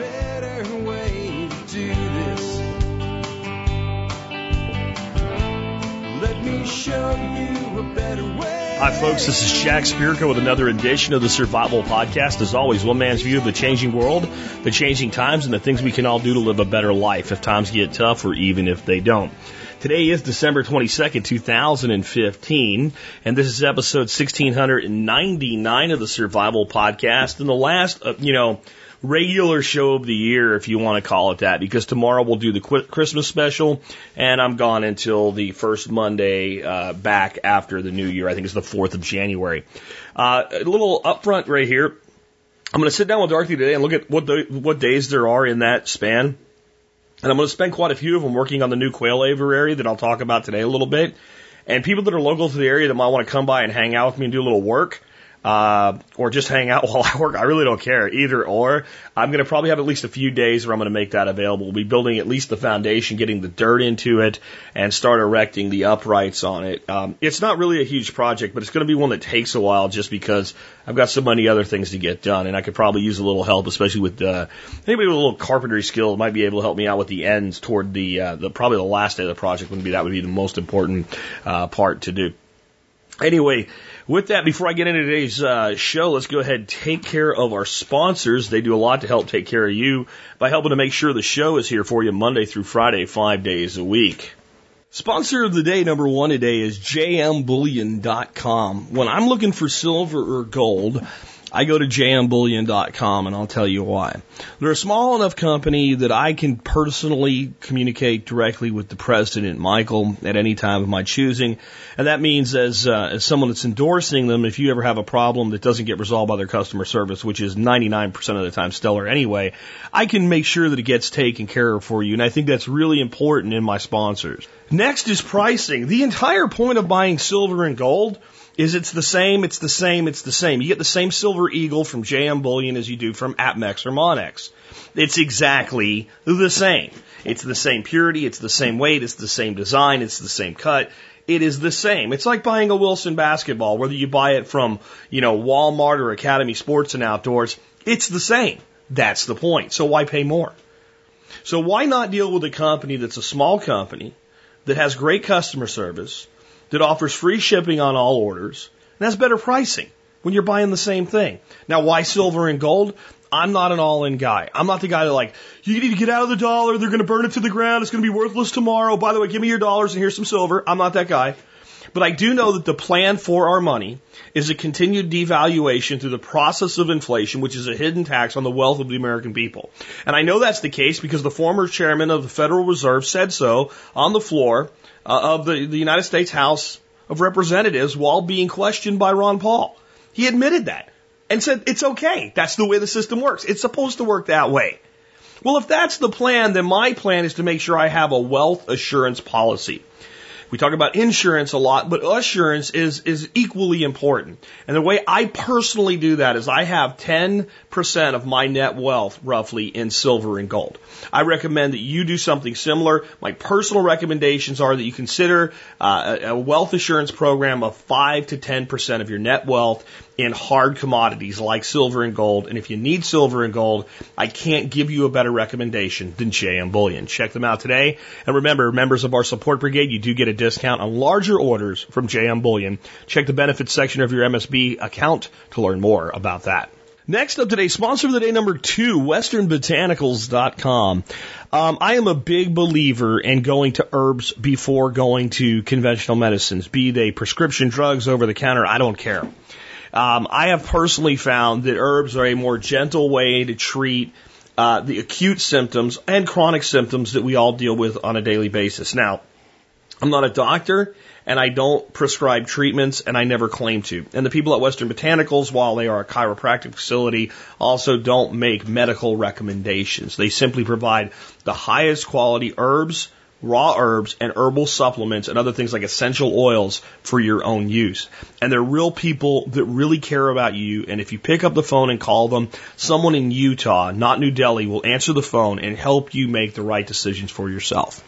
better way to do this. Let me show you a better way. Hi, folks. This is Jack Spirko with another edition of the Survival Podcast. As always, one man's view of the changing world, the changing times, and the things we can all do to live a better life if times get tough or even if they don't. Today is December 22nd, 2015, and this is episode 1699 of the Survival Podcast. And the last, uh, you know, regular show of the year, if you want to call it that, because tomorrow we'll do the Christmas special, and I'm gone until the first Monday uh, back after the new year. I think it's the 4th of January. Uh, a little upfront right here. I'm going to sit down with Dorothy today and look at what the, what days there are in that span. And I'm going to spend quite a few of them working on the new quail aviary that I'll talk about today a little bit. And people that are local to the area that might want to come by and hang out with me and do a little work, uh, or just hang out while I work. I really don't care either or. I'm going to probably have at least a few days where I'm going to make that available. We'll be building at least the foundation, getting the dirt into it, and start erecting the uprights on it. Um, it's not really a huge project, but it's going to be one that takes a while just because I've got so many other things to get done, and I could probably use a little help, especially with uh, anybody with a little carpentry skill might be able to help me out with the ends toward the uh, the probably the last day of the project would be that would be the most important uh, part to do. Anyway, with that, before I get into today's uh, show, let's go ahead and take care of our sponsors. They do a lot to help take care of you by helping to make sure the show is here for you Monday through Friday, five days a week. Sponsor of the day number one today is jmbullion.com. When I'm looking for silver or gold, I go to jmbullion.com and I'll tell you why. They're a small enough company that I can personally communicate directly with the president, Michael, at any time of my choosing. And that means as, uh, as someone that's endorsing them, if you ever have a problem that doesn't get resolved by their customer service, which is 99% of the time stellar anyway, I can make sure that it gets taken care of for you. And I think that's really important in my sponsors. Next is pricing. The entire point of buying silver and gold is it's the same, it's the same, it's the same. You get the same silver eagle from JM Bullion as you do from Apmex or Monex. It's exactly the same. It's the same purity, it's the same weight, it's the same design, it's the same cut. It is the same. It's like buying a Wilson basketball, whether you buy it from, you know, Walmart or Academy Sports and Outdoors. It's the same. That's the point. So why pay more? So why not deal with a company that's a small company that has great customer service, that offers free shipping on all orders, and has better pricing when you're buying the same thing. Now, why silver and gold? I'm not an all in guy. I'm not the guy that like, you need to get out of the dollar, they're gonna burn it to the ground, it's gonna be worthless tomorrow. By the way, give me your dollars and here's some silver. I'm not that guy. But I do know that the plan for our money is a continued devaluation through the process of inflation, which is a hidden tax on the wealth of the American people. And I know that's the case because the former chairman of the Federal Reserve said so on the floor uh, of the, the United States House of Representatives while being questioned by Ron Paul. He admitted that and said it's okay. That's the way the system works. It's supposed to work that way. Well, if that's the plan, then my plan is to make sure I have a wealth assurance policy. We talk about insurance a lot, but assurance is, is equally important. And the way I personally do that is I have 10% of my net wealth roughly in silver and gold. I recommend that you do something similar. My personal recommendations are that you consider uh, a wealth assurance program of 5 to 10% of your net wealth in hard commodities like silver and gold. And if you need silver and gold, I can't give you a better recommendation than JM Bullion. Check them out today. And remember, members of our support brigade, you do get a discount on larger orders from JM Bullion. Check the benefits section of your MSB account to learn more about that. Next up today, sponsor of the day number two, westernbotanicals.com. Um, I am a big believer in going to herbs before going to conventional medicines, be they prescription drugs, over the counter, I don't care. Um, I have personally found that herbs are a more gentle way to treat uh, the acute symptoms and chronic symptoms that we all deal with on a daily basis. Now, I'm not a doctor and I don't prescribe treatments and I never claim to. And the people at Western Botanicals, while they are a chiropractic facility, also don't make medical recommendations. They simply provide the highest quality herbs, raw herbs and herbal supplements and other things like essential oils for your own use. And they're real people that really care about you. And if you pick up the phone and call them, someone in Utah, not New Delhi, will answer the phone and help you make the right decisions for yourself.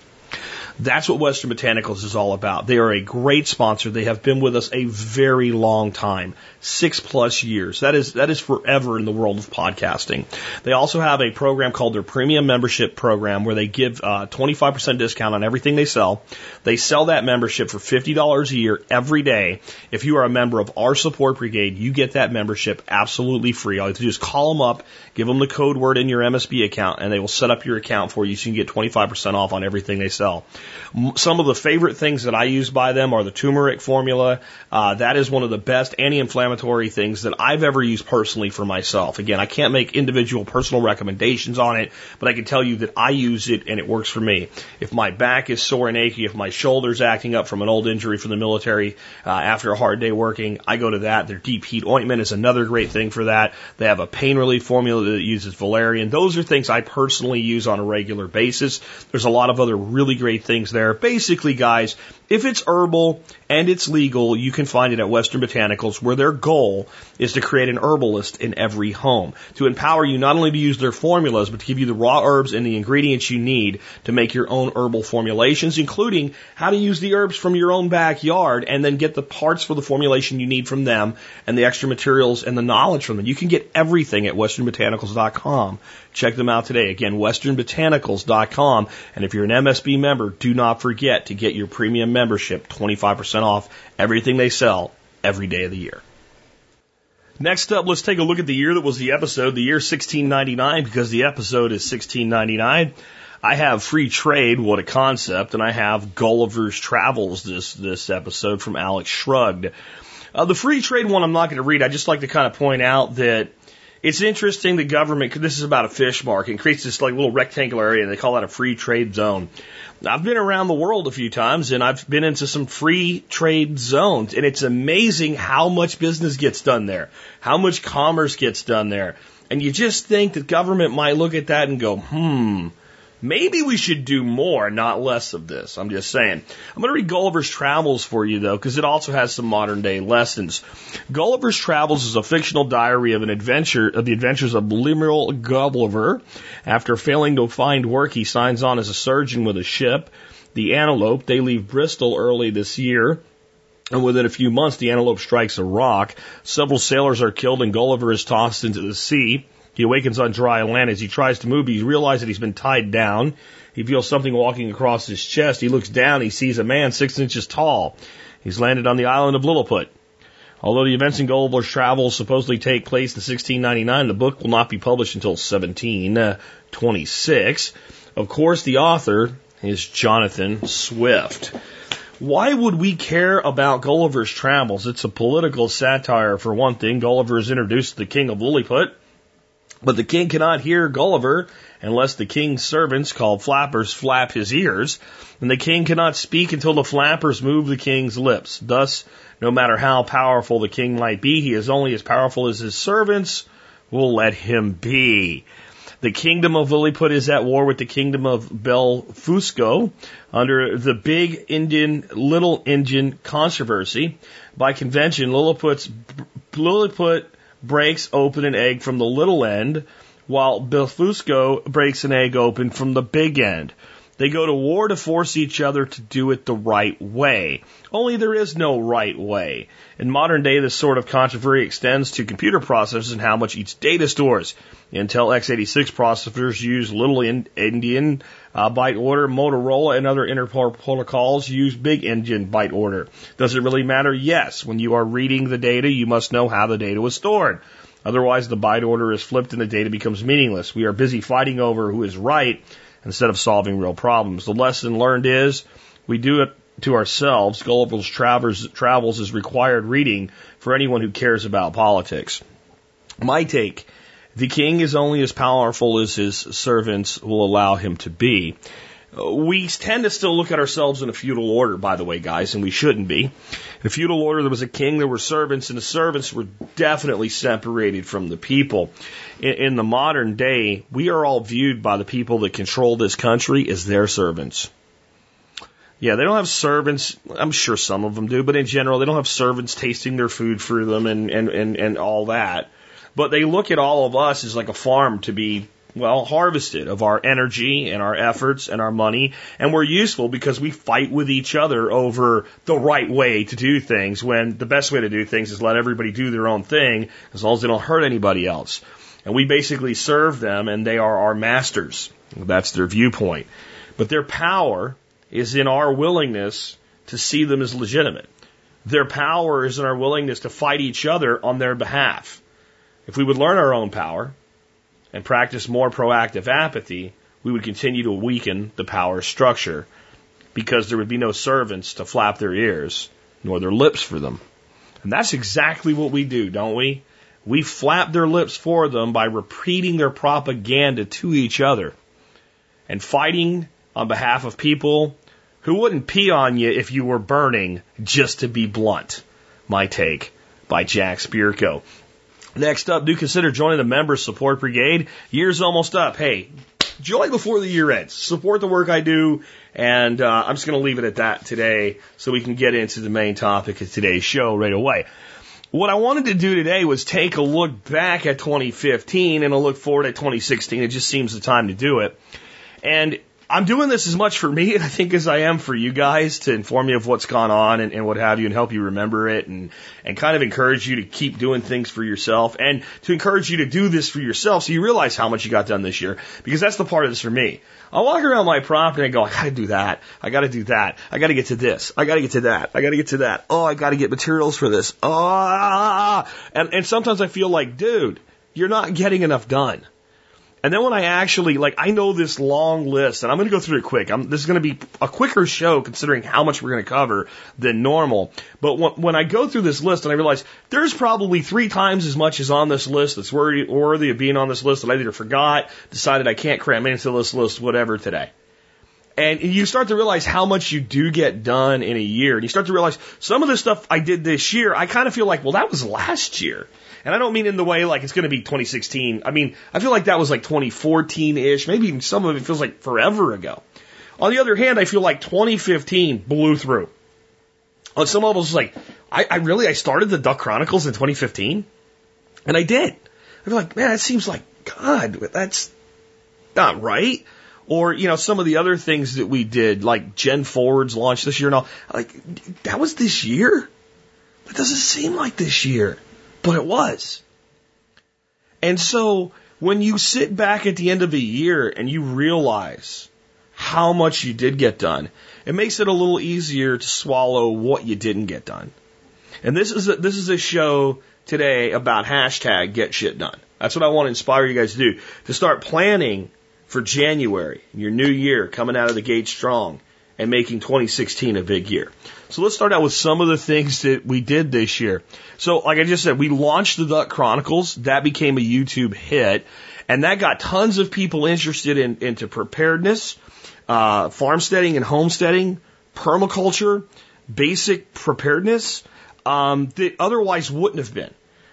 That's what Western Botanicals is all about. They are a great sponsor. They have been with us a very long time, six plus years. That is that is forever in the world of podcasting. They also have a program called their Premium Membership Program where they give uh, 25% discount on everything they sell. They sell that membership for $50 a year every day. If you are a member of our support brigade, you get that membership absolutely free. All you have to do is call them up, give them the code word in your MSB account, and they will set up your account for you so you can get 25% off on everything they sell. Some of the favorite things that I use by them are the turmeric formula. Uh, that is one of the best anti-inflammatory things that I've ever used personally for myself. Again, I can't make individual personal recommendations on it, but I can tell you that I use it and it works for me. If my back is sore and achy, if my shoulder's acting up from an old injury from the military uh, after a hard day working, I go to that. Their deep heat ointment is another great thing for that. They have a pain relief formula that uses valerian. Those are things I personally use on a regular basis. There's a lot of other really great things there. Basically, guys, if it's herbal and it's legal, you can find it at Western Botanicals, where their goal is to create an herbalist in every home, to empower you not only to use their formulas, but to give you the raw herbs and the ingredients you need to make your own herbal formulations, including how to use the herbs from your own backyard and then get the parts for the formulation you need from them and the extra materials and the knowledge from them. You can get everything at westernbotanicals.com. Check them out today. Again, westernbotanicals.com. And if you're an MSB member, do not forget to get your premium membership 25% off everything they sell every day of the year. Next up, let's take a look at the year that was the episode, the year 1699, because the episode is 1699. I have free trade, what a concept, and I have Gulliver's Travels this this episode from Alex Shrugged. Uh, the free trade one I'm not going to read. I just like to kind of point out that it's interesting the government, this is about a fish market, creates this like little rectangular area they call that a free trade zone. I've been around the world a few times and I've been into some free trade zones and it's amazing how much business gets done there, how much commerce gets done there. And you just think that government might look at that and go, hmm, Maybe we should do more, not less of this. I'm just saying. I'm going to read Gulliver's Travels for you, though, because it also has some modern day lessons. Gulliver's Travels is a fictional diary of an adventure, of the adventures of Lemuel Gulliver. After failing to find work, he signs on as a surgeon with a ship, the Antelope. They leave Bristol early this year. And within a few months, the Antelope strikes a rock. Several sailors are killed and Gulliver is tossed into the sea. He awakens on dry land. As he tries to move, he realizes that he's been tied down. He feels something walking across his chest. He looks down. He sees a man six inches tall. He's landed on the island of Lilliput. Although the events in Gulliver's travels supposedly take place in 1699, the book will not be published until 1726. Of course, the author is Jonathan Swift. Why would we care about Gulliver's Travels? It's a political satire, for one thing. Gulliver is introduced to the king of Lilliput. But the king cannot hear Gulliver unless the king's servants, called flappers, flap his ears, and the king cannot speak until the flappers move the king's lips. Thus, no matter how powerful the king might be, he is only as powerful as his servants will let him be. The kingdom of Lilliput is at war with the kingdom of Blefuscu under the big endian, little endian controversy. By convention, Lilliput's, Lilliput breaks open an egg from the little end, while Blefuscu breaks an egg open from the big end. They go to war to force each other to do it the right way. Only there is no right way. In modern day, this sort of controversy extends to computer processors and how much each data stores. Intel x86 processors use Little Endian uh, byte order. Motorola and other Interpol protocols use Big Endian byte order. Does it really matter? Yes. When you are reading the data, you must know how the data was stored. Otherwise, the byte order is flipped and the data becomes meaningless. We are busy fighting over who is right instead of solving real problems. The lesson learned is we do it to ourselves. Gulliver's Travels, Travels is required reading for anyone who cares about politics. My take the king is only as powerful as his servants will allow him to be. We tend to still look at ourselves in a feudal order, by the way, guys, and we shouldn't be. In a feudal order, there was a king, there were servants, and the servants were definitely separated from the people. In, in the modern day, we are all viewed by the people that control this country as their servants. Yeah, they don't have servants. I'm sure some of them do, but in general, they don't have servants tasting their food for them and, and, and, and all that. But they look at all of us as like a farm to be well, harvested of our energy and our efforts and our money. And we're useful because we fight with each other over the right way to do things when the best way to do things is let everybody do their own thing as long as they don't hurt anybody else. And we basically serve them and they are our masters. That's their viewpoint. But their power is in our willingness to see them as legitimate. Their power is in our willingness to fight each other on their behalf. If we would learn our own power, and practice more proactive apathy, we would continue to weaken the power structure because there would be no servants to flap their ears, nor their lips for them. And that's exactly what we do, don't we? We flap their lips for them by repeating their propaganda to each other and fighting on behalf of people who wouldn't pee on you if you were burning, just to be blunt. My take by Jack Spirko. Next up, do consider joining the Member Support Brigade. Year's almost up. Hey, join before the year ends. Support the work I do, and uh, I'm just going to leave it at that today so we can get into the main topic of today's show right away. What I wanted to do today was take a look back at 2015 and a look forward at 2016. It just seems the time to do it. And I'm doing this as much for me, I think, as I am for you guys to inform you of what's gone on and, and what have you and help you remember it and, and kind of encourage you to keep doing things for yourself and to encourage you to do this for yourself so you realize how much you got done this year because that's the part of this for me. I walk around my property and I go, I gotta do that. I gotta do that. I gotta get to this. I gotta get to that. I gotta get to that. Oh, I gotta get materials for this. Oh, and, and sometimes I feel like, dude, you're not getting enough done. And then when I actually, like, I know this long list, and I'm going to go through it quick. I'm, this is going to be a quicker show considering how much we're going to cover than normal. But when, when I go through this list and I realize there's probably three times as much as on this list that's worthy, worthy of being on this list that I either forgot, decided I can't cram into this list, whatever today. And you start to realize how much you do get done in a year. And you start to realize some of the stuff I did this year, I kind of feel like, well, that was last year. And I don't mean in the way like it's going to be 2016. I mean, I feel like that was like 2014 ish. Maybe even some of it feels like forever ago. On the other hand, I feel like 2015 blew through. On some levels, it's like, I, I really, I started the Duck Chronicles in 2015. And I did. I feel like, man, it seems like, God, that's not right. Or, you know, some of the other things that we did, like Gen Forwards launch this year and all, like, that was this year? That doesn't seem like this year but it was. And so when you sit back at the end of a year and you realize how much you did get done, it makes it a little easier to swallow what you didn't get done. And this is a, this is a show today about hashtag get shit done. That's what I want to inspire you guys to do. To start planning for January, your new year, coming out of the gate strong and making 2016 a big year. So let's start out with some of the things that we did this year. So, like I just said, we launched the Duck Chronicles. That became a YouTube hit, and that got tons of people interested in into preparedness, uh, farmsteading and homesteading, permaculture, basic preparedness um, that otherwise wouldn't have been.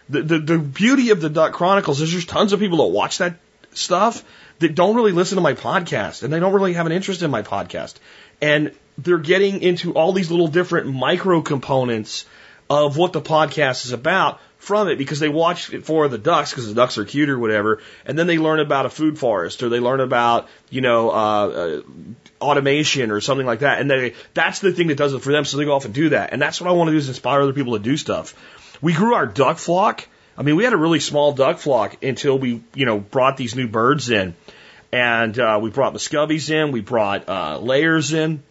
The, the the beauty of the Duck Chronicles is there's tons of people that watch that stuff that don't really listen to my podcast and they don't really have an interest in my podcast. And they're getting into all these little different micro components of what the podcast is about from it because they watch it for the ducks because the ducks are cute or whatever, and then they learn about a food forest or they learn about you know uh, uh, automation or something like that, and they that's the thing that does it for them. So they go off and do that, and that's what I want to do is inspire other people to do stuff. We grew our duck flock. I mean, we had a really small duck flock until we you know brought these new birds in, and uh, we brought muscovies in, we brought uh, layers in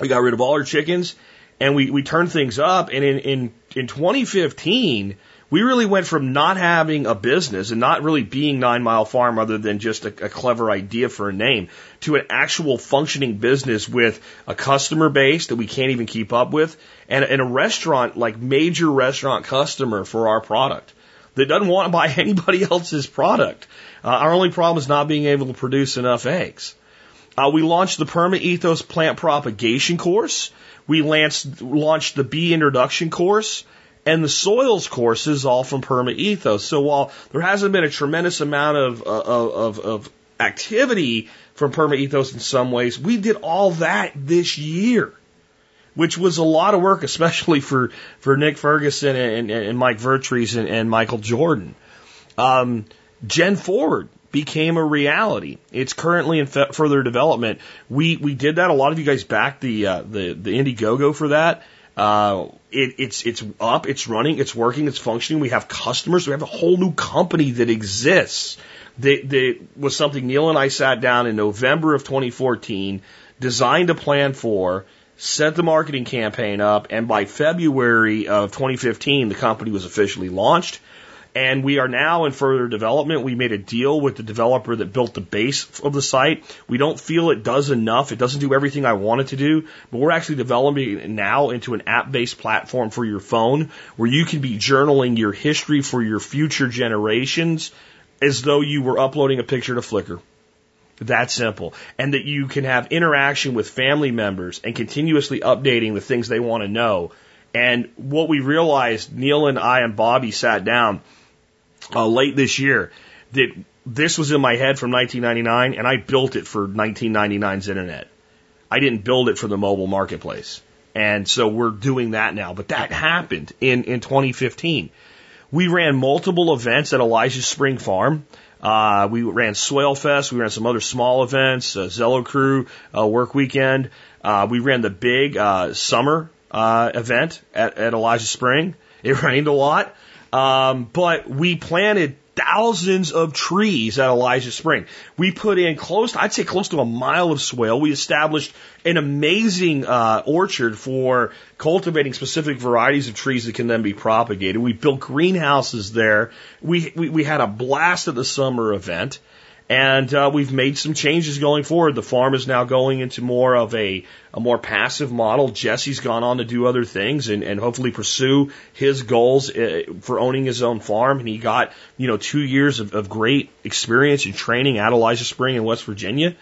we got rid of all our chickens and we, we turned things up. And in, in, in 2015, we really went from not having a business and not really being Nine Mile Farm other than just a, a, clever idea for a name to an actual functioning business with a customer base that we can't even keep up with and, and a restaurant, like major restaurant customer for our product that doesn't want to buy anybody else's product. Uh, our only problem is not being able to produce enough eggs. Uh, we launched the Perma Ethos plant propagation course. We launched, launched the bee introduction course and the soils courses all from Perma Ethos. So while there hasn't been a tremendous amount of, uh, of, of activity from Perma Ethos in some ways, we did all that this year, which was a lot of work, especially for, for Nick Ferguson and, and, and Mike Vertrees and, and Michael Jordan. Um, Gen Forward became a reality. It's currently in f- further development. We we did that. A lot of you guys backed the uh, the the Indiegogo for that. Uh, it, it's it's up, it's running, it's working, it's functioning. We have customers. We have a whole new company that exists. That, that was something Neil and I sat down in November of 2014, designed a plan for, set the marketing campaign up, and by February of 2015, the company was officially launched. And we are now in further development. We made a deal with the developer that built the base of the site. We don't feel it does enough. It doesn't do everything I want it to do, but we're actually developing it now into an app based platform for your phone where you can be journaling your history for your future generations as though you were uploading a picture to Flickr. That simple. And that you can have interaction with family members and continuously updating the things they want to know. And what we realized, Neil and I and Bobby sat down uh, late this year, that this was in my head from 1999 and I built it for 1999's internet. I didn't build it for the mobile marketplace. And so we're doing that now. But that happened in, in 2015. We ran multiple events at Elijah's Spring Farm. Uh, we ran Swale Fest. We ran some other small events, uh, Zello Crew uh, Work Weekend. Uh, we ran the big uh, summer uh, event at, at Elijah Spring. It rained a lot, um, but we planted thousands of trees at Elijah Spring. We put in close, I'd say close to a mile of swale. We established an amazing uh, orchard for cultivating specific varieties of trees that can then be propagated. We built greenhouses there. We we, we had a blast at the summer event. And uh, we've made some changes going forward. The farm is now going into more of a, a more passive model. Jesse's gone on to do other things and, and hopefully pursue his goals uh, for owning his own farm. And he got, you know, two years of, of great experience and training at Elijah Spring in West Virginia.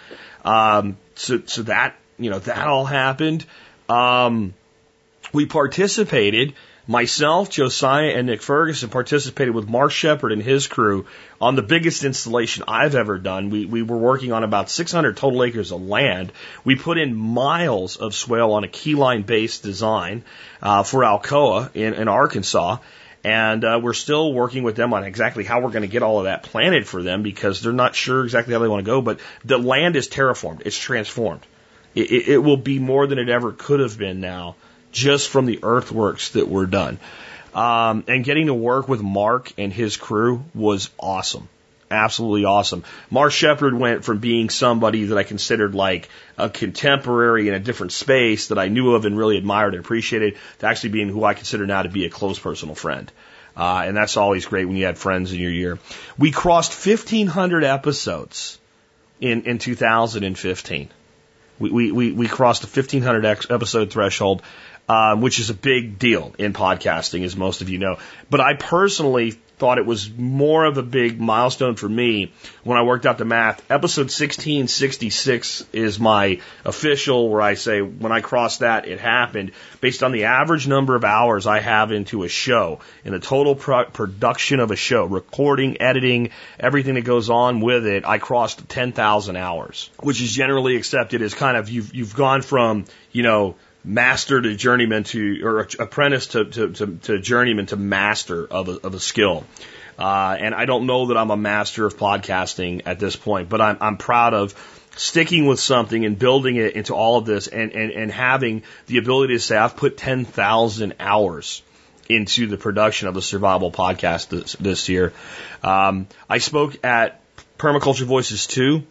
Um, so, so that, you know, that all happened. Um, we participated Myself, Josiah, and Nick Ferguson participated with Mark Shepard and his crew on the biggest installation I've ever done. We, we were working on about 600 total acres of land. We put in miles of swale on a keyline based design uh, for Alcoa in, in Arkansas. And uh, we're still working with them on exactly how we're going to get all of that planted for them because they're not sure exactly how they want to go. But the land is terraformed, it's transformed. It, it, it will be more than it ever could have been now just from the earthworks that were done. Um, and getting to work with Mark and his crew was awesome. Absolutely awesome. Mark Shepard went from being somebody that I considered like a contemporary in a different space that I knew of and really admired and appreciated to actually being who I consider now to be a close personal friend. Uh, and that's always great when you had friends in your year. We crossed 1,500 episodes in, in 2015. We, we, we, we crossed the 1,500 episode threshold um, which is a big deal in podcasting, as most of you know. But I personally thought it was more of a big milestone for me when I worked out the math. Episode 1666 is my official where I say when I crossed that, it happened based on the average number of hours I have into a show in the total pro- production of a show, recording, editing, everything that goes on with it. I crossed 10,000 hours, which is generally accepted as kind of you've, you've gone from, you know, master to journeyman to, or apprentice to, to, to, to journeyman to master of a, of a skill. Uh, and I don't know that I'm a master of podcasting at this point, but I'm, I'm proud of sticking with something and building it into all of this and, and, and having the ability to say, I've put 10,000 hours into the production of the survival podcast this, this year. Um, I spoke at Permaculture Voices 2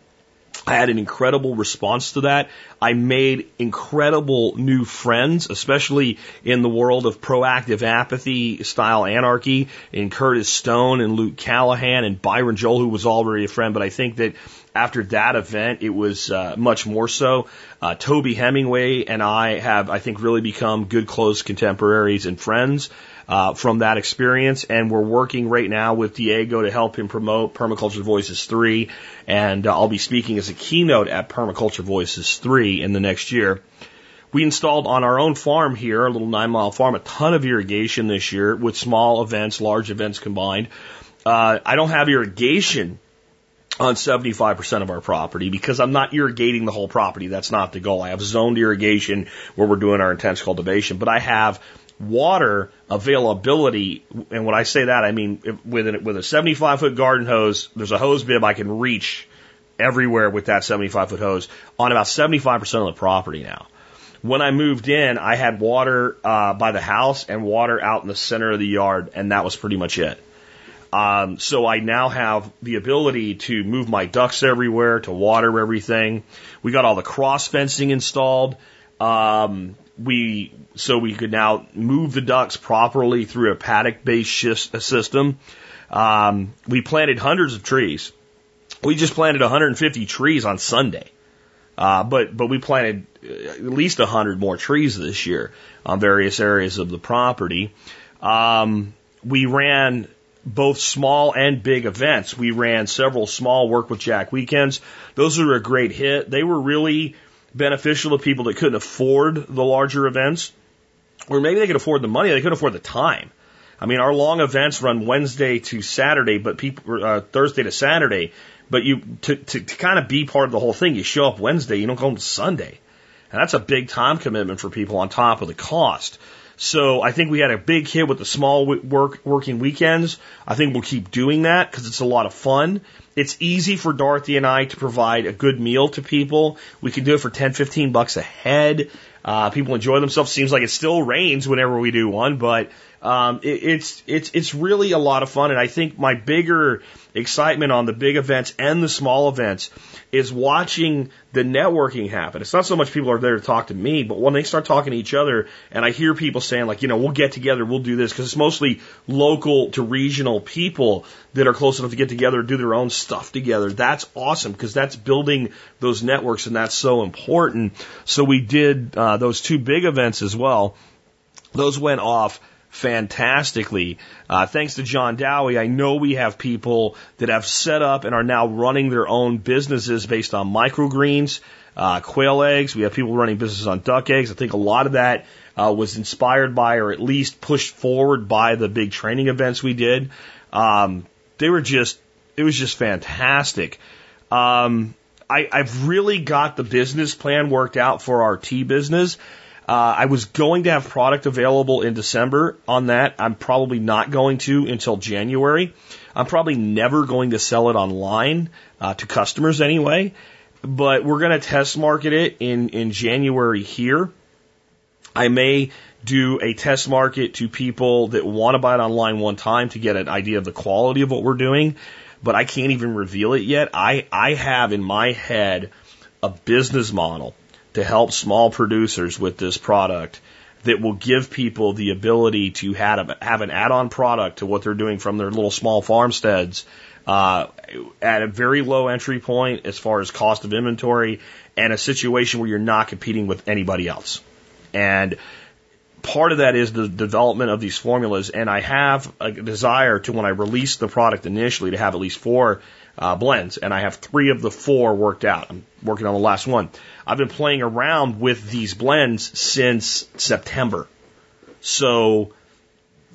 I had an incredible response to that. I made incredible new friends, especially in the world of proactive apathy style anarchy in Curtis Stone and Luke Callahan and Byron Joel, who was already a friend. But I think that after that event, it was uh, much more so. Uh, Toby Hemenway and I have, I think, really become good close contemporaries and friends uh, from that experience. And we're working right now with Diego to help him promote Permaculture Voices 3. And uh, I'll be speaking as a keynote at Permaculture Voices 3 in the next year. We installed on our own farm here, a little nine mile farm, a ton of irrigation this year with small events, large events combined. Uh, I don't have irrigation on 75% of our property because I'm not irrigating the whole property. That's not the goal. I have zoned irrigation where we're doing our intense cultivation, but I have water availability. And when I say that, I mean with with a 75 foot garden hose, there's a hose bib I can reach everywhere with that 75 foot hose on about 75% of the property now. When I moved in, I had water uh, by the house and water out in the center of the yard, and that was pretty much it. Um, so I now have the ability to move my ducks everywhere, to water everything. We got all the cross fencing installed. Um, we so we could now move the ducks properly through a paddock based system. Um, we planted hundreds of trees. We just planted 150 trees on Sunday. Uh, but but we planted uh, at least 100 more trees this year on various areas of the property. Um, we ran both small and big events. We ran several small work with Jack weekends. Those were a great hit. They were really beneficial to people that couldn't afford the larger events, or maybe they could afford the money, they couldn't afford the time. I mean, our long events run Wednesday to Saturday, but people uh, Thursday to Saturday. But you to, to to kind of be part of the whole thing, you show up Wednesday, you don't go on Sunday, and that's a big time commitment for people on top of the cost. So I think we had a big hit with the small work working weekends. I think we'll keep doing that because it's a lot of fun. It's easy for Dorothy and I to provide a good meal to people. We can do it for 10, 15 bucks a head. Uh, people enjoy themselves. Seems like it still rains whenever we do one, but um, it, it's it's it's really a lot of fun. And I think my bigger excitement on the big events and the small events is watching the networking happen. It's not so much people are there to talk to me, but when they start talking to each other and I hear people saying like, you know, we'll get together, we'll do this because it's mostly local to regional people that are close enough to get together do their own stuff together. That's awesome because that's building those networks and that's so important. So we did uh, those two big events as well. Those went off fantastically. Uh, thanks to John Dowie, I know we have people that have set up and are now running their own businesses based on microgreens, uh, quail eggs. We have people running businesses on duck eggs. I think a lot of that uh, was inspired by or at least pushed forward by the big training events we did. Um, they were just, it was just fantastic. Um, I, I've really got the business plan worked out for our tea business. Uh, I was going to have product available in December on that. I'm probably not going to until January. I'm probably never going to sell it online uh, to customers anyway. But we're going to test market it in in January here. I may do a test market to people that want to buy it online one time to get an idea of the quality of what we're doing, but I can't even reveal it yet. I, I have in my head a business model to help small producers with this product that will give people the ability to have, have an add-on product to what they're doing from their little small farmsteads uh, at a very low entry point as far as cost of inventory and a situation where you're not competing with anybody else. And part of that is the development of these formulas. And I have a desire to, when I release the product initially, to have at least four uh, blends. And I have three of the four worked out. I'm working on the last one. I've been playing around with these blends since September. So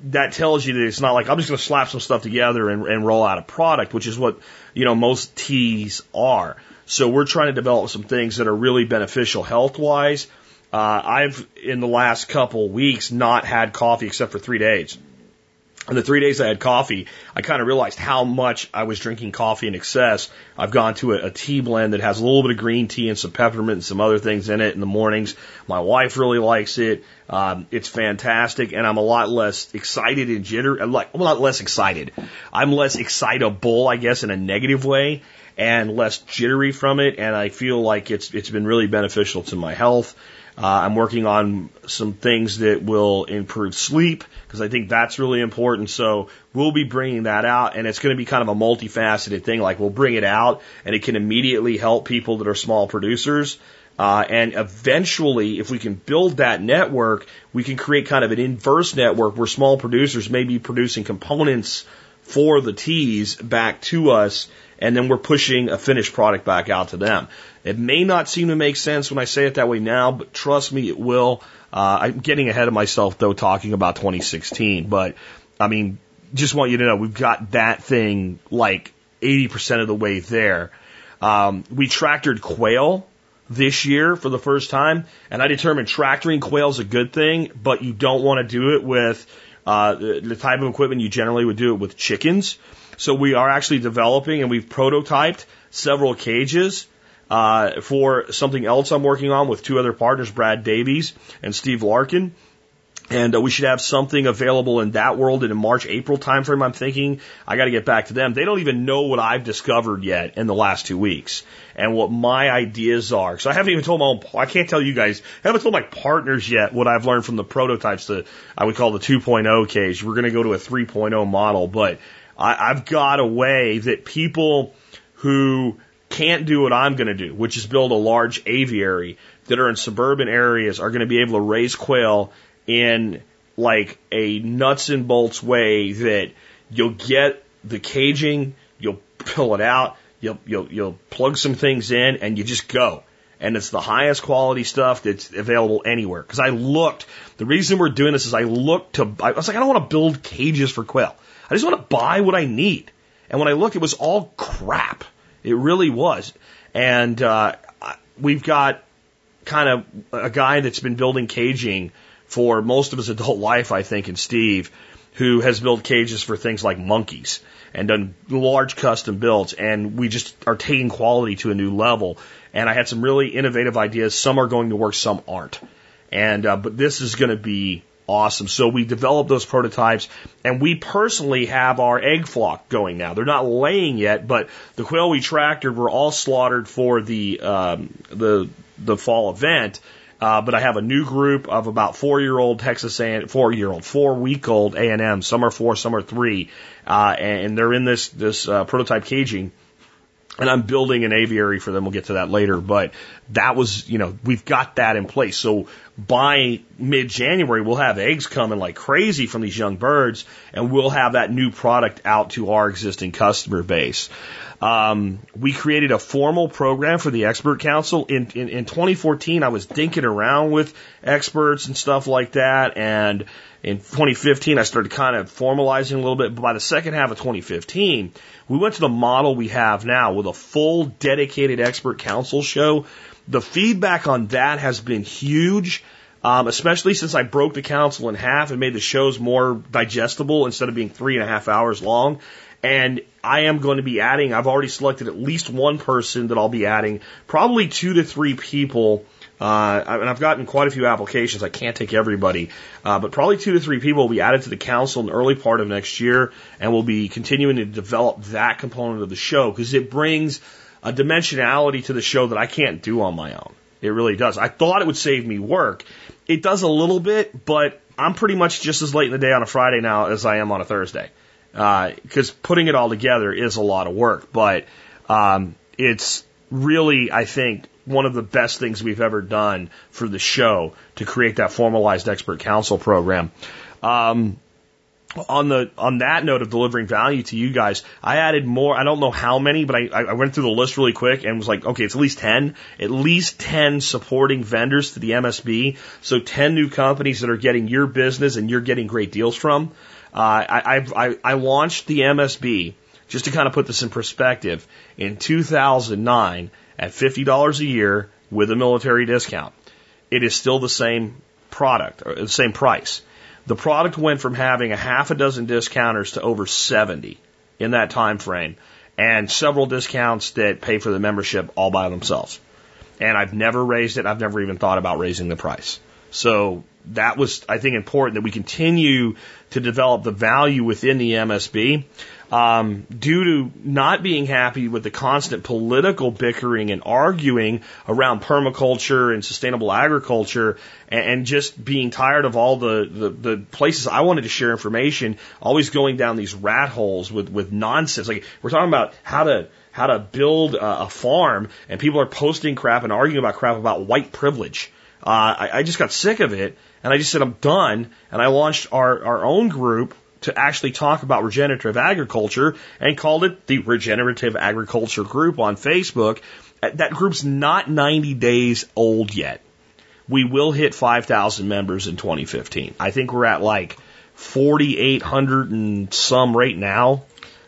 that tells you that it's not like I'm just going to slap some stuff together and, and roll out a product, which is what, you know, most teas are. So we're trying to develop some things that are really beneficial health wise. Uh, I've, in the last couple weeks, not had coffee except for three days. And the three days I had coffee, I kind of realized how much I was drinking coffee in excess. I've gone to a, a, tea blend that has a little bit of green tea and some peppermint and some other things in it in the mornings. My wife really likes it. Um, it's fantastic, and I'm a lot less excited and jitter. I'm like I'm a lot less excited. I'm less excitable, I guess, in a negative way, and less jittery from it. And I feel like it's it's been really beneficial to my health. Uh, I'm working on some things that will improve sleep because I think that's really important. So we'll be bringing that out and it's going to be kind of a multifaceted thing. Like we'll bring it out and it can immediately help people that are small producers. Uh, and eventually, if we can build that network, we can create kind of an inverse network where small producers may be producing components for the teas back to us, and then we're pushing a finished product back out to them. It may not seem to make sense when I say it that way now, but trust me, it will. Uh, I'm getting ahead of myself though, talking about 2016, but I mean, just want you to know we've got that thing like 80% of the way there. Um, we tractored quail this year for the first time, and I determined tractoring quail is a good thing, but you don't want to do it with uh, the type of equipment you generally would do it with chickens. So we are actually developing and we've prototyped several cages uh, for something else I'm working on with two other partners, Brad Davies and Steve Larkin. And uh, we should have something available in that world in a March, April timeframe. I'm thinking I got to get back to them. They don't even know what I've discovered yet in the last two weeks and what my ideas are. So I haven't even told my own, I can't tell you guys, I haven't told my partners yet what I've learned from the prototypes that I would call the 2.0 cage. We're going to go to a 3.0 model, but I, I've got a way that people who can't do what I'm going to do, which is build a large aviary that are in suburban areas are going to be able to raise quail in like a nuts and bolts way that you'll get the caging, you'll pull it out, you'll you'll you'll plug some things in, and you just go. And it's the highest quality stuff that's available anywhere. Because I looked, the reason we're doing this is I looked to, I was like, I don't want to build cages for quail. I just want to buy what I need. And when I looked, it was all crap. It really was. And uh, we've got kind of a guy that's been building caging for most of his adult life, I think, and Steve, who has built cages for things like monkeys and done large custom builds. And we just are taking quality to a new level. And I had some really innovative ideas. Some are going to work, some aren't. And, uh, but this is going to be awesome. So we developed those prototypes and we personally have our egg flock going now. They're not laying yet, but the quail we tractored were all slaughtered for the, um, the, the fall event uh, but I have a new group of about four year old Texas A four year old, four week old A and M. Some are four, some are three, uh, and they're in this this uh, prototype caging. And I'm building an aviary for them. We'll get to that later, but that was, you know, we've got that in place. So by mid January, we'll have eggs coming like crazy from these young birds, and we'll have that new product out to our existing customer base. Um, we created a formal program for the expert council in, in, in 2014. I was dinking around with experts and stuff like that. And in 2015, I started kind of formalizing a little bit. But by the second half of 2015, we went to the model we have now with a full dedicated expert council show. The feedback on that has been huge. Um, especially since I broke the council in half and made the shows more digestible instead of being three and a half hours long. And I am going to be adding, I've already selected at least one person that I'll be adding, probably two to three people. Uh, and I've gotten quite a few applications. I can't take everybody, uh, but probably two to three people will be added to the council in the early part of next year, and we'll be continuing to develop that component of the show because it brings a dimensionality to the show that I can't do on my own. It really does. I thought it would save me work. It does a little bit, but I'm pretty much just as late in the day on a Friday now as I am on a Thursday because uh, putting it all together is a lot of work. But um, it's really, I think, one of the best things we've ever done for the show to create that formalized expert council program. Um, on the on that note of delivering value to you guys, I added more. I don't know how many, but I, I went through the list really quick and was like, okay, it's at least ten, at least ten supporting vendors to the MSB. So ten new companies that are getting your business and you're getting great deals from. Uh, I, I, I launched the MSB just to kind of put this in perspective in 2009 at $50 a year with a military discount. It is still the same product or the same price. The product went from having a half a dozen discounters to over 70 in that time frame and several discounts that pay for the membership all by themselves. And I've never raised it. I've never even thought about raising the price. So that was, I think, important that we continue to develop the value within the MSB. Um, due to not being happy with the constant political bickering and arguing around permaculture and sustainable agriculture, and, and just being tired of all the, the, the places I wanted to share information, always going down these rat holes with, with nonsense. Like we're talking about how to how to build a, a farm, and people are posting crap and arguing about crap about white privilege. Uh, I, I just got sick of it and I just said, I'm done. And I launched our, our own group to actually talk about regenerative agriculture and called it the Regenerative Agriculture Group on Facebook. Uh, that group's not 90 days old yet. We will hit 5,000 members in 2015. I think we're at like 4,800 and some right now.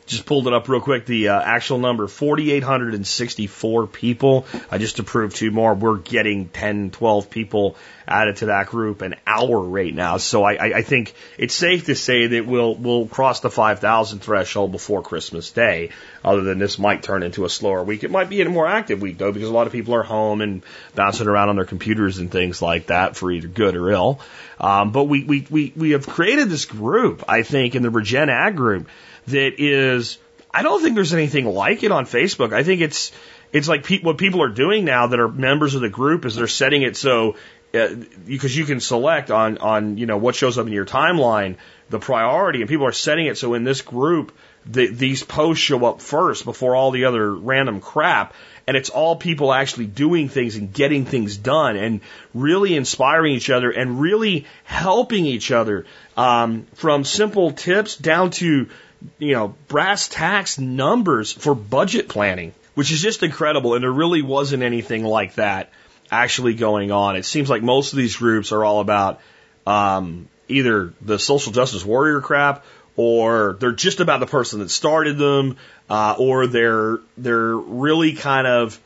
Just pulled it up real quick. The uh, actual number, 4,864 people. I just approved two more. We're getting 10, 12 people added to that group an hour right now. So I, I, I think it's safe to say that we'll, we'll cross the 5,000 threshold before Christmas Day. Other than this might turn into a slower week. It might be a more active week though, because a lot of people are home and bouncing around on their computers and things like that for either good or ill. Um, but we, we, we, we have created this group, I think, in the Regen Ag group that is, I don't think there's anything like it on Facebook. I think it's, it's like pe- what people are doing now that are members of the group is they're setting it so uh, because you can select on on you know what shows up in your timeline the priority and people are setting it so in this group the, these posts show up first before all the other random crap and it's all people actually doing things and getting things done and really inspiring each other and really helping each other um, from simple tips down to you know, brass tacks numbers for budget planning, which is just incredible. And there really wasn't anything like that actually going on. It seems like most of these groups are all about um, either the social justice warrior crap or they're just about the person that started them, uh, or they're they're really kind of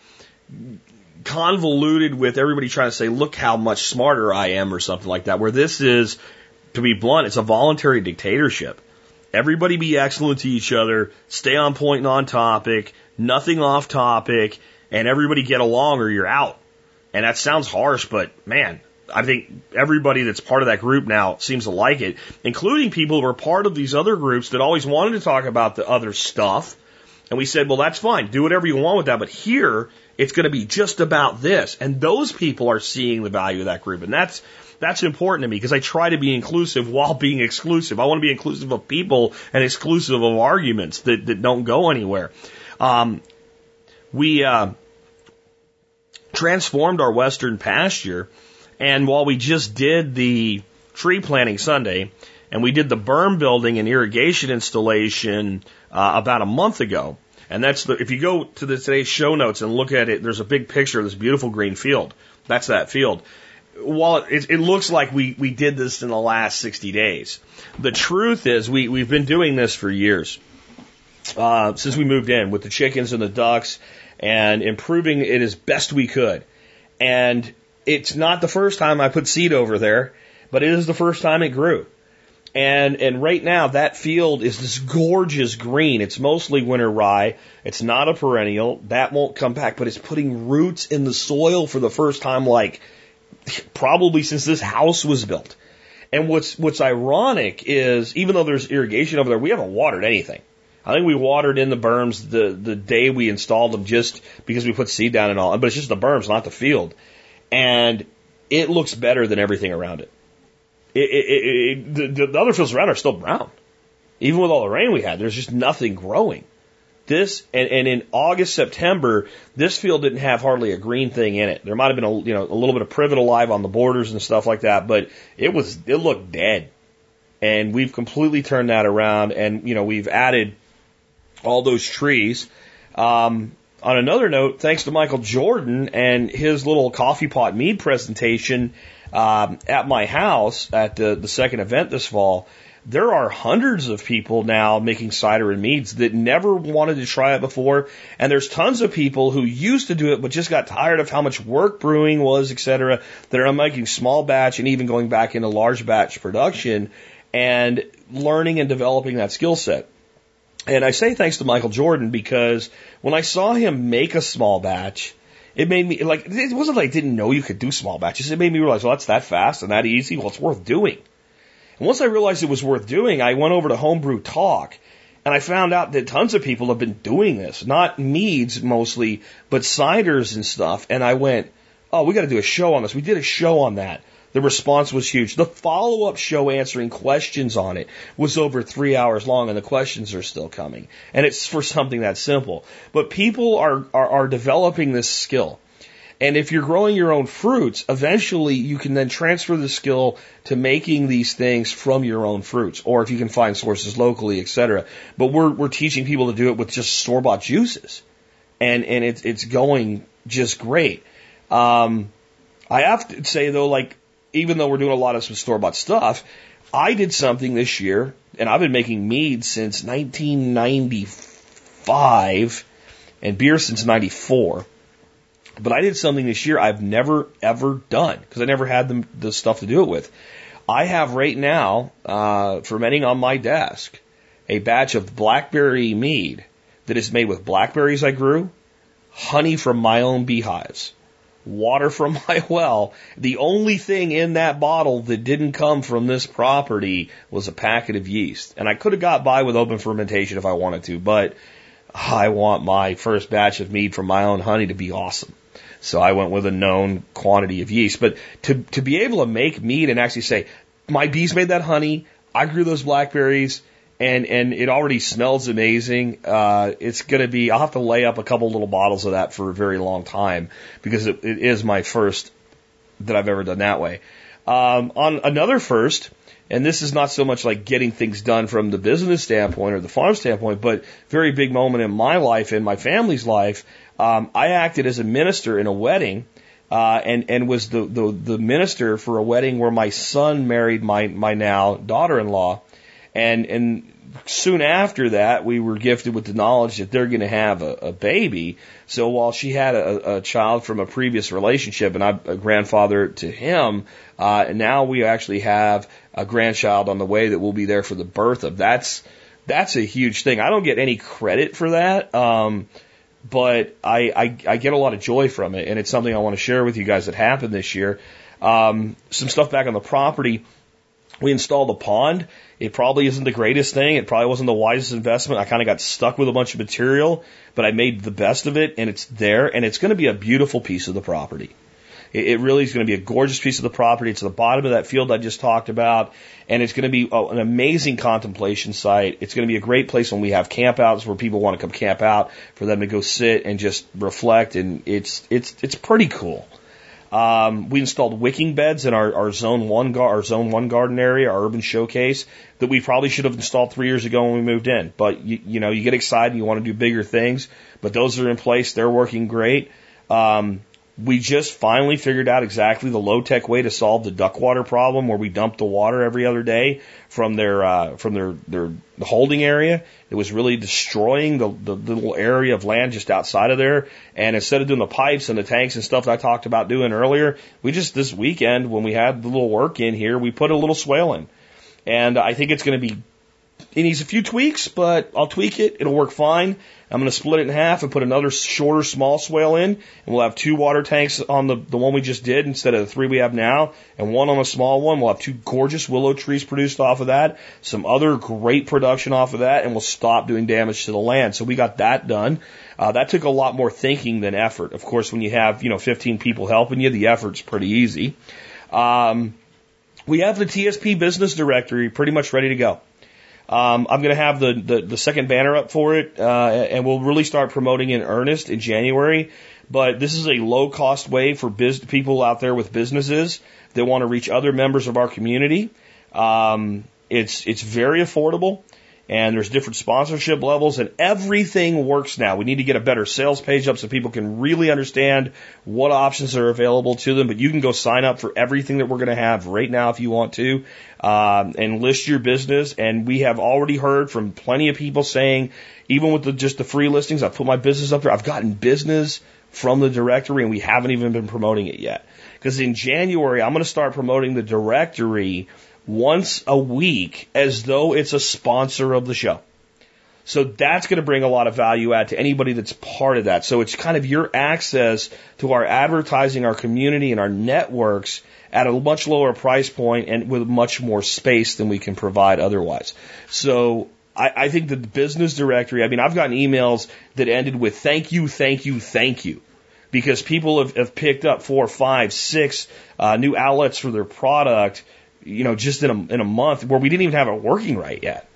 convoluted with everybody trying to say, look how much smarter I am or something like that. Where this is, to be blunt, it's a voluntary dictatorship. Everybody be excellent to each other, stay on point and on topic, nothing off topic, and everybody get along or you're out. And that sounds harsh, but man, I think everybody that's part of that group now seems to like it, including people who are part of these other groups that always wanted to talk about the other stuff. And we said, well, that's fine. Do whatever you want with that. But here, it's going to be just about this. And those people are seeing the value of that group. And that's, that's important to me because I try to be inclusive while being exclusive. I want to be inclusive of people and exclusive of arguments that, that don't go anywhere. Um, we uh, transformed our western pasture, and while we just did the tree planting Sunday, and we did the berm building and irrigation installation uh, about a month ago. And that's the, if you go to the today's show notes and look at it, there's a big picture of this beautiful green field. That's that field while it, it, looks like we, we did this in the last 60 days, the truth is we, we've been doing this for years. Uh, since we moved in with the chickens and the ducks and improving it as best we could. And it's not the first time I put seed over there, but it is the first time it grew. And, and right now that field is this gorgeous green. It's mostly winter rye. It's not a perennial. That won't come back, but it's putting roots in the soil for the first time like probably since this house was built. And what's what's ironic is even though there's irrigation over there, we haven't watered anything. I think we watered in the berms the the day we installed them just because we put seed down and all. But it's just the berms, not the field. And it looks better than everything around it. it, it, it the, the other fields around are still brown. Even with all the rain we had, there's just nothing growing. This and, and in August, September, this field didn't have hardly a green thing in it. There might have been a you know a little bit of privet alive on the borders and stuff like that, but it was it looked dead. And we've completely turned that around, and you know we've added all those trees. Um, on another note, thanks to Michael Jordan and his little coffee pot mead presentation um, at my house at the, the second event this fall, there are hundreds of people now making cider and meads that never wanted to try it before. And there's tons of people who used to do it, but just got tired of how much work brewing was, et cetera, that are making small batch and even going back into large batch production and learning and developing that skill set. And I say thanks to Michael Jordan because when I saw him make a small batch, it made me like, it wasn't like I didn't know you could do small batches. It made me realize, well, that's that fast and that easy. Well, it's worth doing. And once I realized it was worth doing, I went over to Homebrew Talk and I found out that tons of people have been doing this, not meads mostly, but ciders and stuff. And I went, oh, we got to do a show on this. We did a show on that. The response was huge. The follow up show answering questions on it was over three hours long, and the questions are still coming. And it's for something that simple. But people are, are, are developing this skill. And if you're growing your own fruits, eventually you can then transfer the skill to making these things from your own fruits, or if you can find sources locally, etc. But we're we're teaching people to do it with just store bought juices, and and it's it's going just great. Um, I have to say though, like even though we're doing a lot of some store bought stuff, I did something this year, and I've been making mead since 1995 and beer since 94. But I did something this year I've never ever done because I never had the, the stuff to do it with. I have right now, uh, fermenting on my desk, a batch of blackberry mead that is made with blackberries I grew, honey from my own beehives, water from my well. The only thing in that bottle that didn't come from this property was a packet of yeast. And I could have got by with open fermentation if I wanted to, but I want my first batch of mead from my own honey to be awesome. So I went with a known quantity of yeast. But to, to be able to make mead and actually say, my bees made that honey, I grew those blackberries, and, and it already smells amazing. Uh, it's going to be, I'll have to lay up a couple little bottles of that for a very long time because it, it is my first that I've ever done that way. Um, on another first, and this is not so much like getting things done from the business standpoint or the farm standpoint, but very big moment in my life and my family's life. Um, I acted as a minister in a wedding, uh, and and was the, the the minister for a wedding where my son married my my now daughter-in-law, and and soon after that we were gifted with the knowledge that they're going to have a, a baby. So while she had a, a child from a previous relationship, and I'm a grandfather to him, uh, and now we actually have a grandchild on the way that will be there for the birth of. That's that's a huge thing. I don't get any credit for that. Um, but I, I, I get a lot of joy from it, and it's something I want to share with you guys that happened this year. Um, some stuff back on the property. We installed a pond. It probably isn't the greatest thing. It probably wasn't the wisest investment. I kind of got stuck with a bunch of material, but I made the best of it, and it's there, and it's going to be a beautiful piece of the property. It, it really is going to be a gorgeous piece of the property. It's the bottom of that field I just talked about, and it's going to be oh, an amazing contemplation site. It's going to be a great place when we have campouts where people want to come camp out for them to go sit and just reflect, and it's it's it's pretty cool. Um, we installed wicking beds in our, our zone one gar- our zone one garden area, our urban showcase that we probably should have installed three years ago when we moved in. But you, you know, you get excited, you want to do bigger things, but those are in place. They're working great. Um, we just finally figured out exactly the low tech way to solve the duck water problem where we dump the water every other day from their uh, from their their holding area. It was really destroying the, the, little area of land just outside of there. And instead of doing the pipes and the tanks and stuff that I talked about doing earlier, we just this weekend when we had the little work in here, we put a little swale in. And I think it's going to be it needs a few tweaks, but I'll tweak it. It'll work fine. I'm going to split it in half and put another shorter small swale in, and we'll have two water tanks on the, the one we just did instead of the three we have now, and one on a small one. We'll have two gorgeous willow trees produced off of that, some other great production off of that, and we'll stop doing damage to the land. So we got that done. Uh, that took a lot more thinking than effort. Of course, when you have, you know, 15 people helping you, the effort's pretty easy. Um, we have the TSP business directory pretty much ready to go. Um, I'm going to have the, the, the, second banner up for it, uh, and we'll really start promoting in earnest in January. But this is a low cost way for biz- people out there with businesses that want to reach other members of our community. Um, it's, it's very affordable and there's different sponsorship levels and everything works now. We need to get a better sales page up so people can really understand what options are available to them. But you can go sign up for everything that we're going to have right now if you want to, um, and list your business. And we have already heard from plenty of people saying, even with the, just the free listings, I've put my business up there. I've gotten business from the directory and we haven't even been promoting it yet. Because in January, I'm going to start promoting the directory once a week as though it's a sponsor of the show. So that's going to bring a lot of value add to anybody that's part of that. So it's kind of your access to our advertising, our community, and our networks at a much lower price point and with much more space than we can provide otherwise. So I, I think the business directory, I mean, I've gotten emails that ended with thank you, thank you, thank you. Because people have, have picked up four, five, six uh, new outlets for their product you know, just in a, in a month where we didn't even have it working right yet.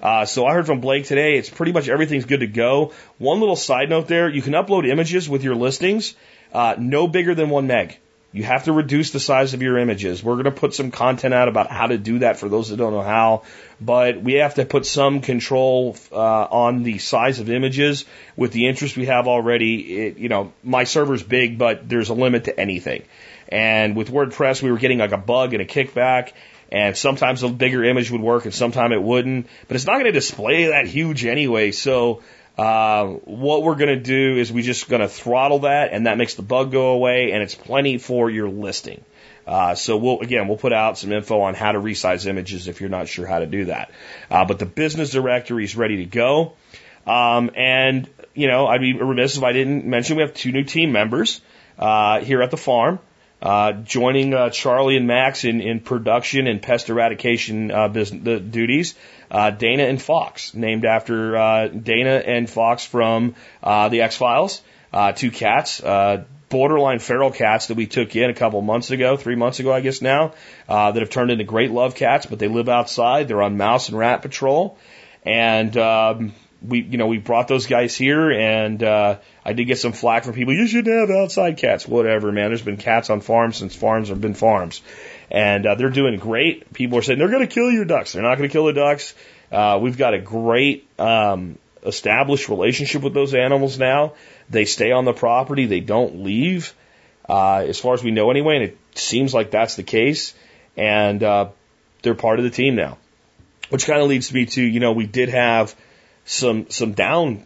Uh, so I heard from Blake today. It's pretty much everything's good to go. One little side note there: you can upload images with your listings, uh, no bigger than one meg. You have to reduce the size of your images. We're going to put some content out about how to do that for those that don't know how, but we have to put some control uh, on the size of images with the interest we have already. It, you know, my server's big, but there's a limit to anything. And with WordPress, we were getting like a bug and a kickback. And sometimes a bigger image would work and sometimes it wouldn't. But it's not going to display that huge anyway. So uh, what we're going to do is we're just going to throttle that and that makes the bug go away and it's plenty for your listing. Uh, so we'll again we'll put out some info on how to resize images if you're not sure how to do that. Uh, but the business directory is ready to go. Um, and you know I'd be remiss if I didn't mention we have two new team members uh, here at the farm. Uh, joining uh, Charlie and Max in, in production and pest eradication uh, business the duties, uh, Dana and Fox, named after uh, Dana and Fox from uh, the X Files. Uh, two cats, uh, borderline feral cats that we took in a couple months ago, three months ago, I guess now, uh, that have turned into great love cats, but they live outside. They're on mouse and rat patrol, and um, we, you know, we brought those guys here, and uh, I did get some flack from people. You should have outside cats, whatever, man. There's been cats on farms since farms have been farms, and uh, they're doing great. People are saying they're going to kill your ducks. They're not going to kill the ducks. Uh, we've got a great um, established relationship with those animals now. They stay on the property. They don't leave, uh, as far as we know anyway, and it seems like that's the case. And uh, they're part of the team now, which kind of leads me to you know we did have some some down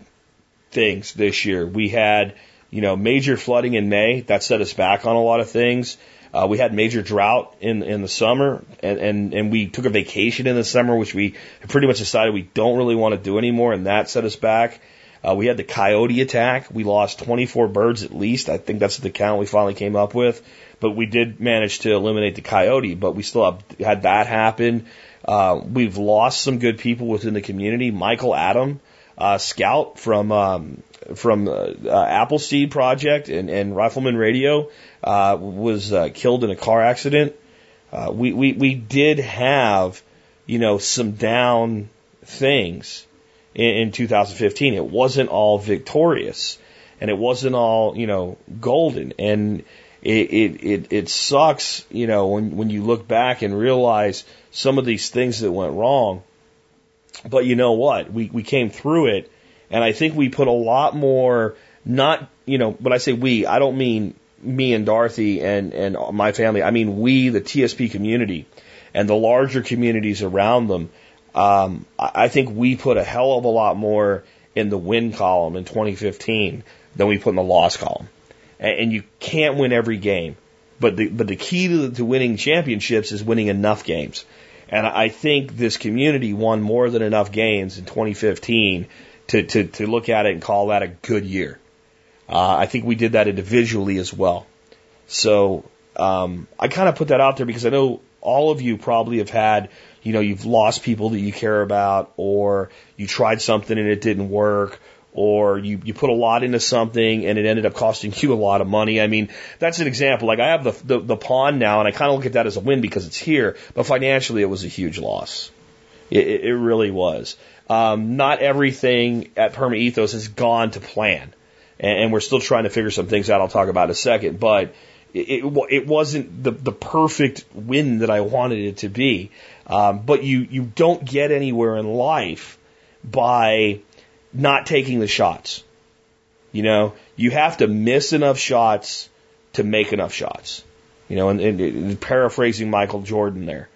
things this year. We had you know major flooding in May that set us back on a lot of things. Uh, we had major drought in in the summer, and, and and we took a vacation in the summer, which we pretty much decided we don't really want to do anymore, and that set us back. Uh, we had the coyote attack. We lost 24 birds at least. I think that's the count we finally came up with. But we did manage to eliminate the coyote, but we still have had that happen. Uh, we've lost some good people within the community. Michael Adam, uh, Scout from um, from uh, uh, Appleseed Project and, and Rifleman Radio uh, was uh, killed in a car accident. Uh, we, we we did have you know some down things in, in 2015. It wasn't all victorious, and it wasn't all you know golden. And it it it, it sucks, you know, when when you look back and realize some of these things that went wrong. But you know what? We we came through it, and I think we put a lot more. Not you know, but I say we, I don't mean me and Dorothy and and my family. I mean we, the TSP community, and the larger communities around them. Um, I think we put a hell of a lot more in the win column in 2015 than we put in the loss column. And, and you can't win every game, but the but the key to, to winning championships is winning enough games. And I think this community won more than enough games in 2015 to, to, to look at it and call that a good year. Uh, I think we did that individually as well. So um, I kind of put that out there because I know all of you probably have had, you know, you've lost people that you care about, or you tried something and it didn't work, or you, you put a lot into something and it ended up costing you a lot of money. I mean, that's an example. Like I have the, the, the pond now and I kind of look at that as a win because it's here, but financially it was a huge loss. It, it, it really was. Um, not everything at Perma Ethos has gone to plan and, and we're still trying to figure some things out. I'll talk about in a second, but it, it, it wasn't the, the perfect win that I wanted it to be. Um, but you, you don't get anywhere in life by not taking the shots. You know, you have to miss enough shots to make enough shots. You know, and, and, and paraphrasing Michael Jordan there,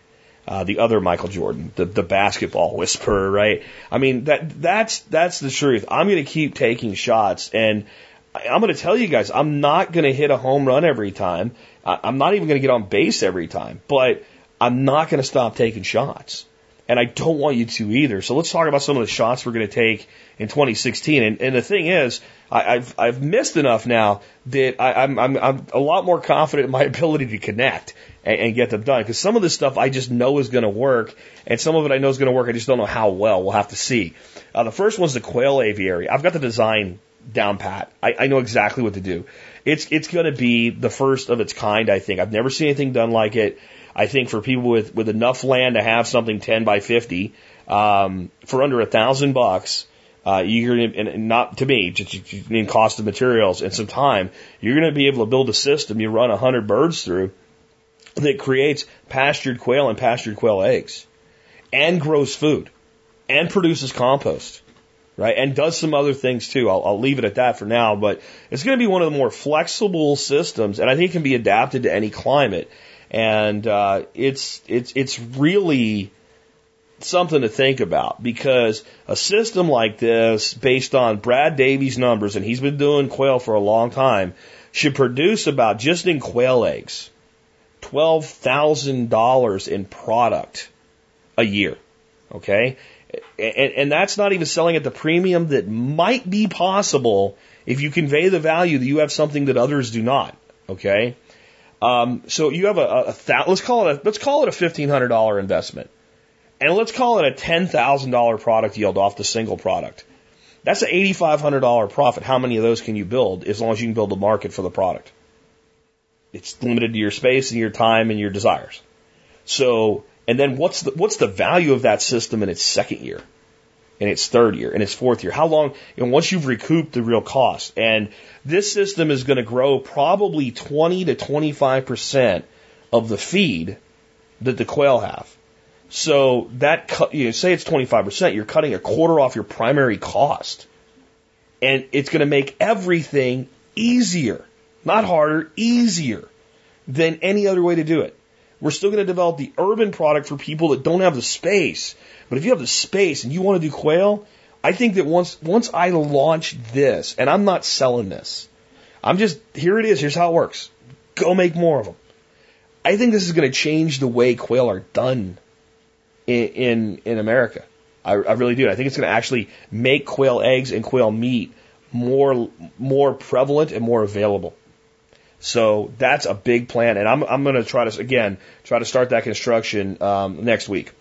uh, the other Michael Jordan, the, the basketball whisperer, right? I mean, that, that's, that's the truth. I'm going to keep taking shots and I'm going to tell you guys, I'm not going to hit a home run every time. I'm not even going to get on base every time, but I'm not going to stop taking shots. And I don't want you to either. So let's talk about some of the shots we're going to take in 2016. And, and the thing is, I, I've I've missed enough now that I, I'm I'm I'm a lot more confident in my ability to connect and, and get them done. Because some of this stuff I just know is going to work, and some of it I know is going to work. I just don't know how well. We'll have to see. Uh, the first one's the quail aviary. I've got the design down pat. I, I know exactly what to do. It's it's going to be the first of its kind. I think I've never seen anything done like it. I think for people with with enough land to have something 10 by 50 um, for under a thousand bucks uh, you're gonna, and not to me, just in cost of materials and some time, you're going to be able to build a system you run a hundred birds through that creates pastured quail and pastured quail eggs and grows food and produces compost, right? And does some other things too. I'll, I'll leave it at that for now, but it's going to be one of the more flexible systems and I think it can be adapted to any climate. And uh, it's it's it's really something to think about because a system like this, based on Brad Davies' numbers, and he's been doing quail for a long time, should produce about just in quail eggs twelve thousand dollars in product a year. Okay, and, and that's not even selling at the premium that might be possible if you convey the value that you have something that others do not. Okay. Um, so you have a, a, a let's call it a let's call it a fifteen hundred dollar investment, and let's call it a ten thousand dollar product yield off the single product. That's an eighty five hundred dollar profit. How many of those can you build? As long as you can build a market for the product, it's limited to your space and your time and your desires. So, and then what's the what's the value of that system in its second year? In its third year, in its fourth year? How long, you know, once you've recouped the real cost? And this system is going to grow probably 20 to 25% of the feed that the quail have. So that, cut, you know, say it's 25%, you're cutting a quarter off your primary cost. And it's going to make everything easier, not harder, easier than any other way to do it. We're still going to develop the urban product for people that don't have the space. But if you have the space and you want to do quail, I think that once once I launch this, and I'm not selling this, I'm just here it is. Here's how it works. Go make more of them. I think this is going to change the way quail are done in in, in America. I, I really do. I think it's going to actually make quail eggs and quail meat more more prevalent and more available. So that's a big plan, and I'm I'm going to try to again try to start that construction um, next week.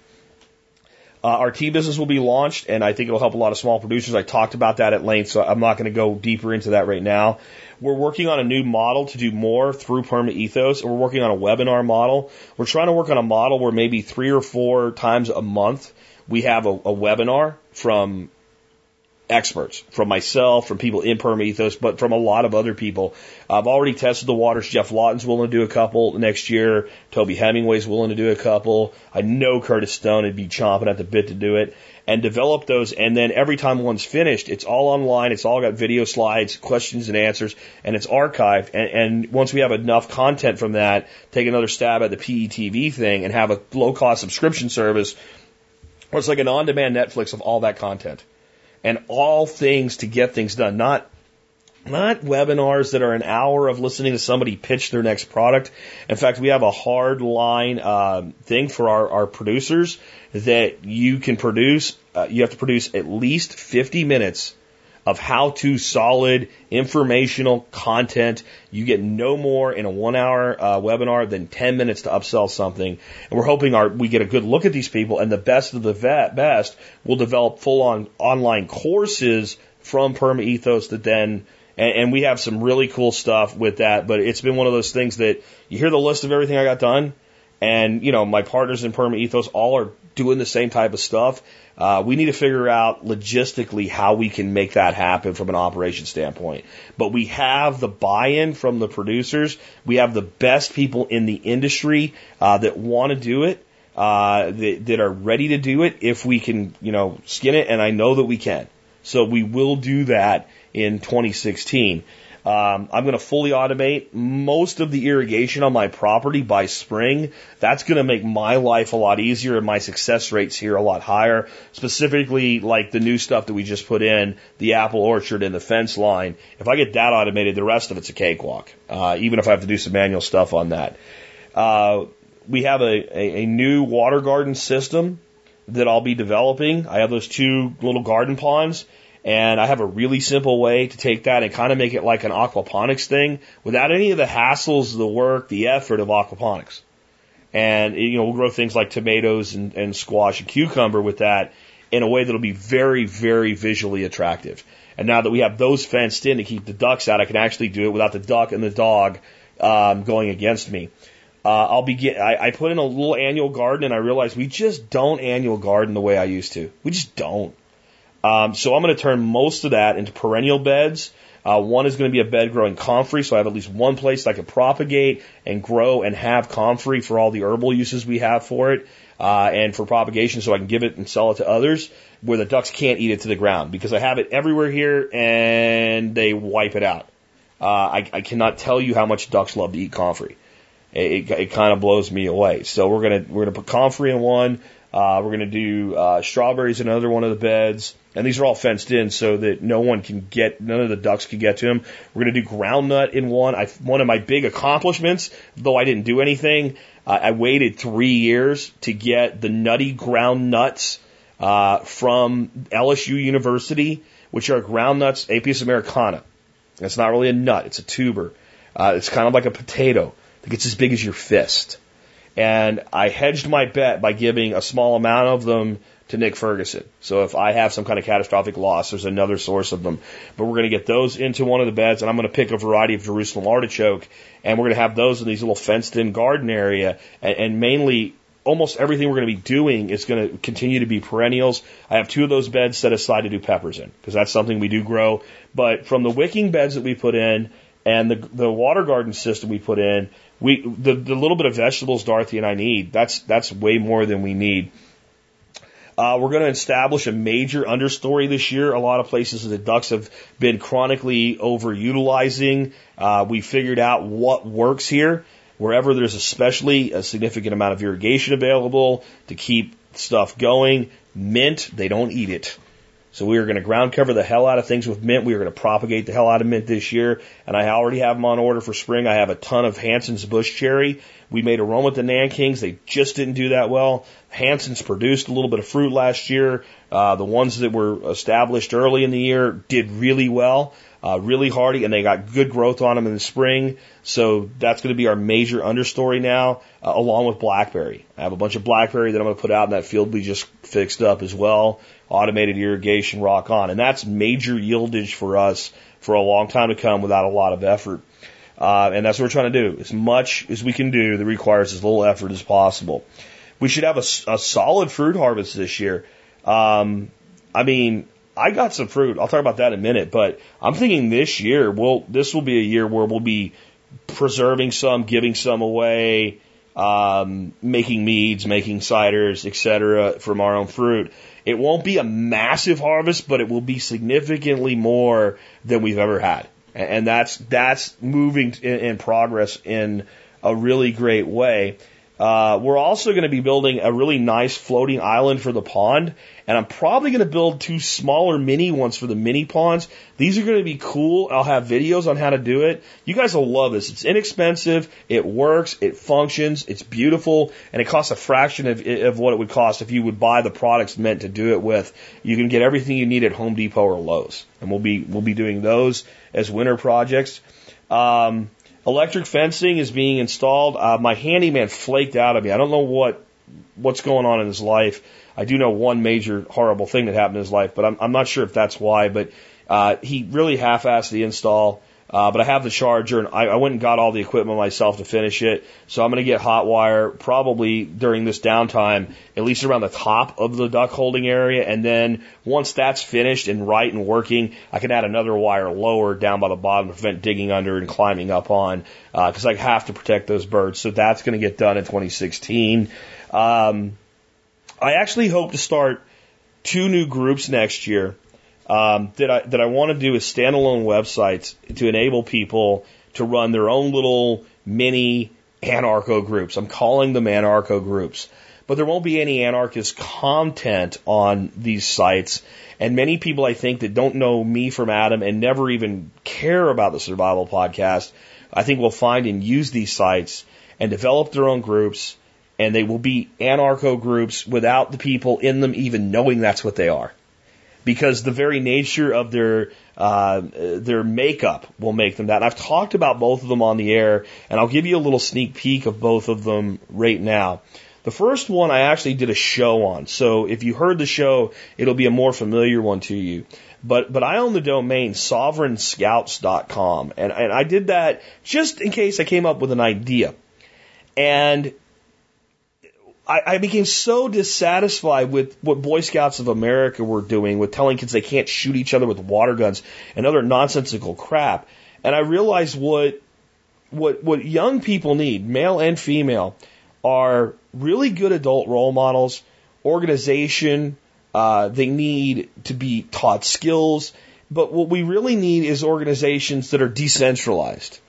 Uh, our tea business will be launched, and I think it'll help a lot of small producers. I talked about that at length, so I'm not going to go deeper into that right now. We're working on a new model to do more through Perma Ethos. We're working on a webinar model. We're trying to work on a model where maybe three or four times a month we have a, a webinar from experts, from myself, from people in Perma Ethos, but from a lot of other people. I've already tested the waters. Geoff Lawton's willing to do a couple next year. Toby Hemenway's willing to do a couple. I know Curtis Stone would be chomping at the bit to do it and develop those. And then every time one's finished, it's all online. It's all got video slides, questions and answers, and it's archived. And, and once we have enough content from that, take another stab at the PETV thing and have a low cost subscription service Or it's like an on demand Netflix of all that content and all things to get things done, not not webinars that are an hour of listening to somebody pitch their next product. In fact, we have a hard line uh, thing for our, our producers that you can produce. Uh, you have to produce at least 50 minutes of how to solid informational content. You get no more in a one hour uh, webinar than 10 minutes to upsell something. And we're hoping our, we get a good look at these people and the best of the vet, best will develop full on online courses from Perma Ethos that then and, and we have some really cool stuff with that, but it's been one of those things that you hear the list of everything I got done, and you know my partners in Perma Ethos all are doing the same type of stuff, uh, we need to figure out logistically how we can make that happen from an operation standpoint. But we have the buy-in from the producers. We have the best people in the industry uh, that want to do it, uh, that, that are ready to do it if we can, you know, skin it. And I know that we can. So we will do that in 2016. Um, I'm going to fully automate most of the irrigation on my property by spring. That's going to make my life a lot easier and my success rates here a lot higher. Specifically, like the new stuff that we just put in, the apple orchard and the fence line. If I get that automated, the rest of it's a cakewalk. Uh, even if I have to do some manual stuff on that. Uh, we have a, a, a new water garden system that I'll be developing. I have those two little garden ponds and I have a really simple way to take that and kind of make it like an aquaponics thing without any of the hassles, the work, the effort of aquaponics. And, you know, we'll grow things like tomatoes and, and squash and cucumber with that in a way that'll be very, very visually attractive. And now that we have those fenced in to keep the ducks out, I can actually do it without the duck and the dog um, going against me. Uh, I'll begin. I, I put in a little annual garden, and I realized we just don't annual garden the way I used to. We just don't. Um, so I'm going to turn most of that into perennial beds. Uh, one is going to be a bed growing comfrey, so I have at least one place I can propagate and grow and have comfrey for all the herbal uses we have for it, uh, and for propagation, so I can give it and sell it to others where the ducks can't eat it to the ground because I have it everywhere here and they wipe it out. Uh, I, I cannot tell you how much ducks love to eat comfrey. it, it kind of blows me away. So we're gonna we're gonna put comfrey in one. Uh, we're gonna do uh, strawberries in another one of the beds, and these are all fenced in so that no one can get none of the ducks can get to them. We're gonna do groundnut in one. I one of my big accomplishments, though I didn't do anything. Uh, I waited three years to get the nutty ground nuts uh, from LSU University, which are ground nuts Apios americana. It's not really a nut; it's a tuber. Uh, it's kind of like a potato that gets as big as your fist. And I hedged my bet by giving a small amount of them to Nick Ferguson. So if I have some kind of catastrophic loss, there's another source of them. But we're going to get those into one of the beds, and I'm going to pick a variety of Jerusalem artichoke, and we're going to have those in these little fenced-in garden area, and, and mainly almost everything we're going to be doing is going to continue to be perennials. I have two of those beds set aside to do peppers in because that's something we do grow. But from the wicking beds that we put in and the the water garden system we put in, we the the little bit of vegetables Dorothy and I need that's that's way more than we need. Uh, we're going to establish a major understory this year. A lot of places the ducks have been chronically overutilizing. Uh, we figured out what works here. Wherever there's especially a significant amount of irrigation available to keep stuff going, mint, they don't eat it. So we are going to ground cover the hell out of things with mint. We are going to propagate the hell out of mint this year. And I already have them on order for spring. I have a ton of Hanson's bush cherry. We made a run with the Nankings. They just didn't do that well. Hanson's produced a little bit of fruit last year. Uh, the ones that were established early in the year did really well, uh, really hardy, and they got good growth on them in the spring. So that's going to be our major understory now, uh, along with blackberry. I have a bunch of blackberry that I'm going to put out in that field we just fixed up as well automated irrigation rock on. And that's major yieldage for us for a long time to come without a lot of effort. Uh, and that's what we're trying to do. As much as we can do that requires as little effort as possible. We should have a, a solid fruit harvest this year. Um, I mean, I got some fruit. I'll talk about that in a minute, but I'm thinking this year, we'll, this will be a year where we'll be preserving some, giving some away, um, making meads, making ciders, etc. from our own fruit. It won't be a massive harvest, but it will be significantly more than we've ever had. And that's, that's moving in, in progress in a really great way. Uh, we're also going to be building a really nice floating island for the pond, and I'm probably going to build two smaller mini ones for the mini ponds. These are going to be cool. I'll have videos on how to do it. You guys will love this. It's inexpensive, it works, it functions, it's beautiful, and it costs a fraction of, of what it would cost if you would buy the products meant to do it with. You can get everything you need at Home Depot or Lowe's, and we'll be we'll be doing those as winter projects. Um, Electric fencing is being installed. Uh, my handyman flaked out of me. I don't know what what's going on in his life. I do know one major horrible thing that happened in his life, but I'm, I'm not sure if that's why. But uh, he really half-assed the install. Uh, but I have the charger and I, I went and got all the equipment myself to finish it. So I'm going to get hot wire probably during this downtime, at least around the top of the duck holding area. And then once that's finished and right and working, I can add another wire lower down by the bottom to prevent digging under and climbing up on, because uh, I have to protect those birds. So that's going to get done in 2016. Um, I actually hope to start two new groups next year um, that I that I want to do is standalone websites to enable people to run their own little mini anarcho groups. I'm calling them anarcho groups. But there won't be any anarchist content on these sites. And many people I think that don't know me from Adam and never even care about the survival podcast, I think will find and use these sites and develop their own groups and they will be anarcho groups without the people in them even knowing that's what they are because the very nature of their uh, their makeup will make them that. And I've talked about both of them on the air, and I'll give you a little sneak peek of both of them right now. The first one I actually did a show on, so if you heard the show, it'll be a more familiar one to you. But but I own the domain sovereignscouts.com, and and I did that just in case I came up with an idea. And I, I became so dissatisfied with what Boy Scouts of America were doing with telling kids they can't shoot each other with water guns and other nonsensical crap. And I realized what what what young people need, male and female, are really good adult role models, organization. Uh, they need to be taught skills, but what we really need is organizations that are decentralized.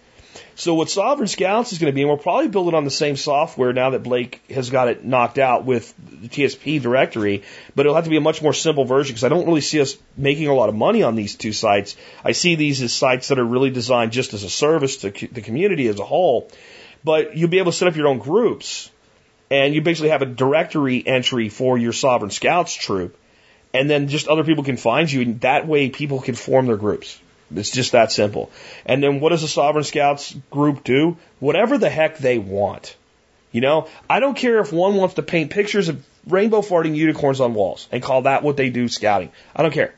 So what Sovereign Scouts is going to be, and we'll probably build it on the same software now that Blake has got it knocked out with the TSP directory, but it'll have to be a much more simple version because I don't really see us making a lot of money on these two sites. I see these as sites that are really designed just as a service to the community as a whole. But you'll be able to set up your own groups, and you basically have a directory entry for your Sovereign Scouts troop, and then just other people can find you, and that way people can form their groups. It's just that simple. And then what does a Sovereign Scouts group do? Whatever the heck they want. You know, I don't care if one wants to paint pictures of rainbow farting unicorns on walls and call that what they do scouting. I don't care.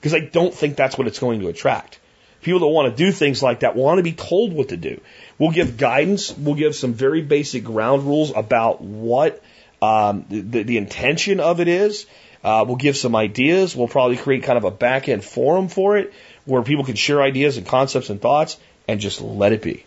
Because I don't think that's what it's going to attract. People that want to do things like that want to be told what to do. We'll give guidance. We'll give some very basic ground rules about what um, the, the intention of it is. Uh, we'll give some ideas. We'll probably create kind of a back end forum for it where people can share ideas and concepts and thoughts and just let it be.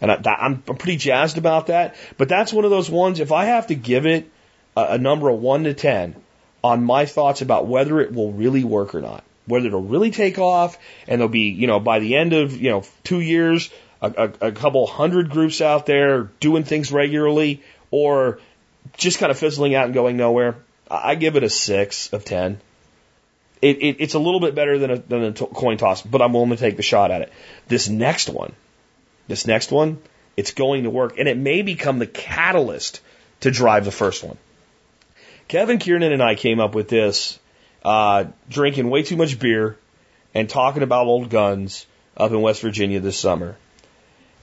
And I, am I'm pretty jazzed about that. But that's one of those ones, if I have to give it a, a number of 1 to 10 on my thoughts about whether it will really work or not, whether it'll really take off and there'll be, you know, by the end of, you know, two years, a, a, a couple hundred groups out there doing things regularly or just kind of fizzling out and going nowhere, I give it a 6 of 10 it, it, it's a little bit better than a, than a coin toss, but I'm willing to take the shot at it. This next one, this next one, it's going to work, and it may become the catalyst to drive the first one. Kevin Kiernan and I came up with this, uh, drinking way too much beer and talking about old guns up in West Virginia this summer.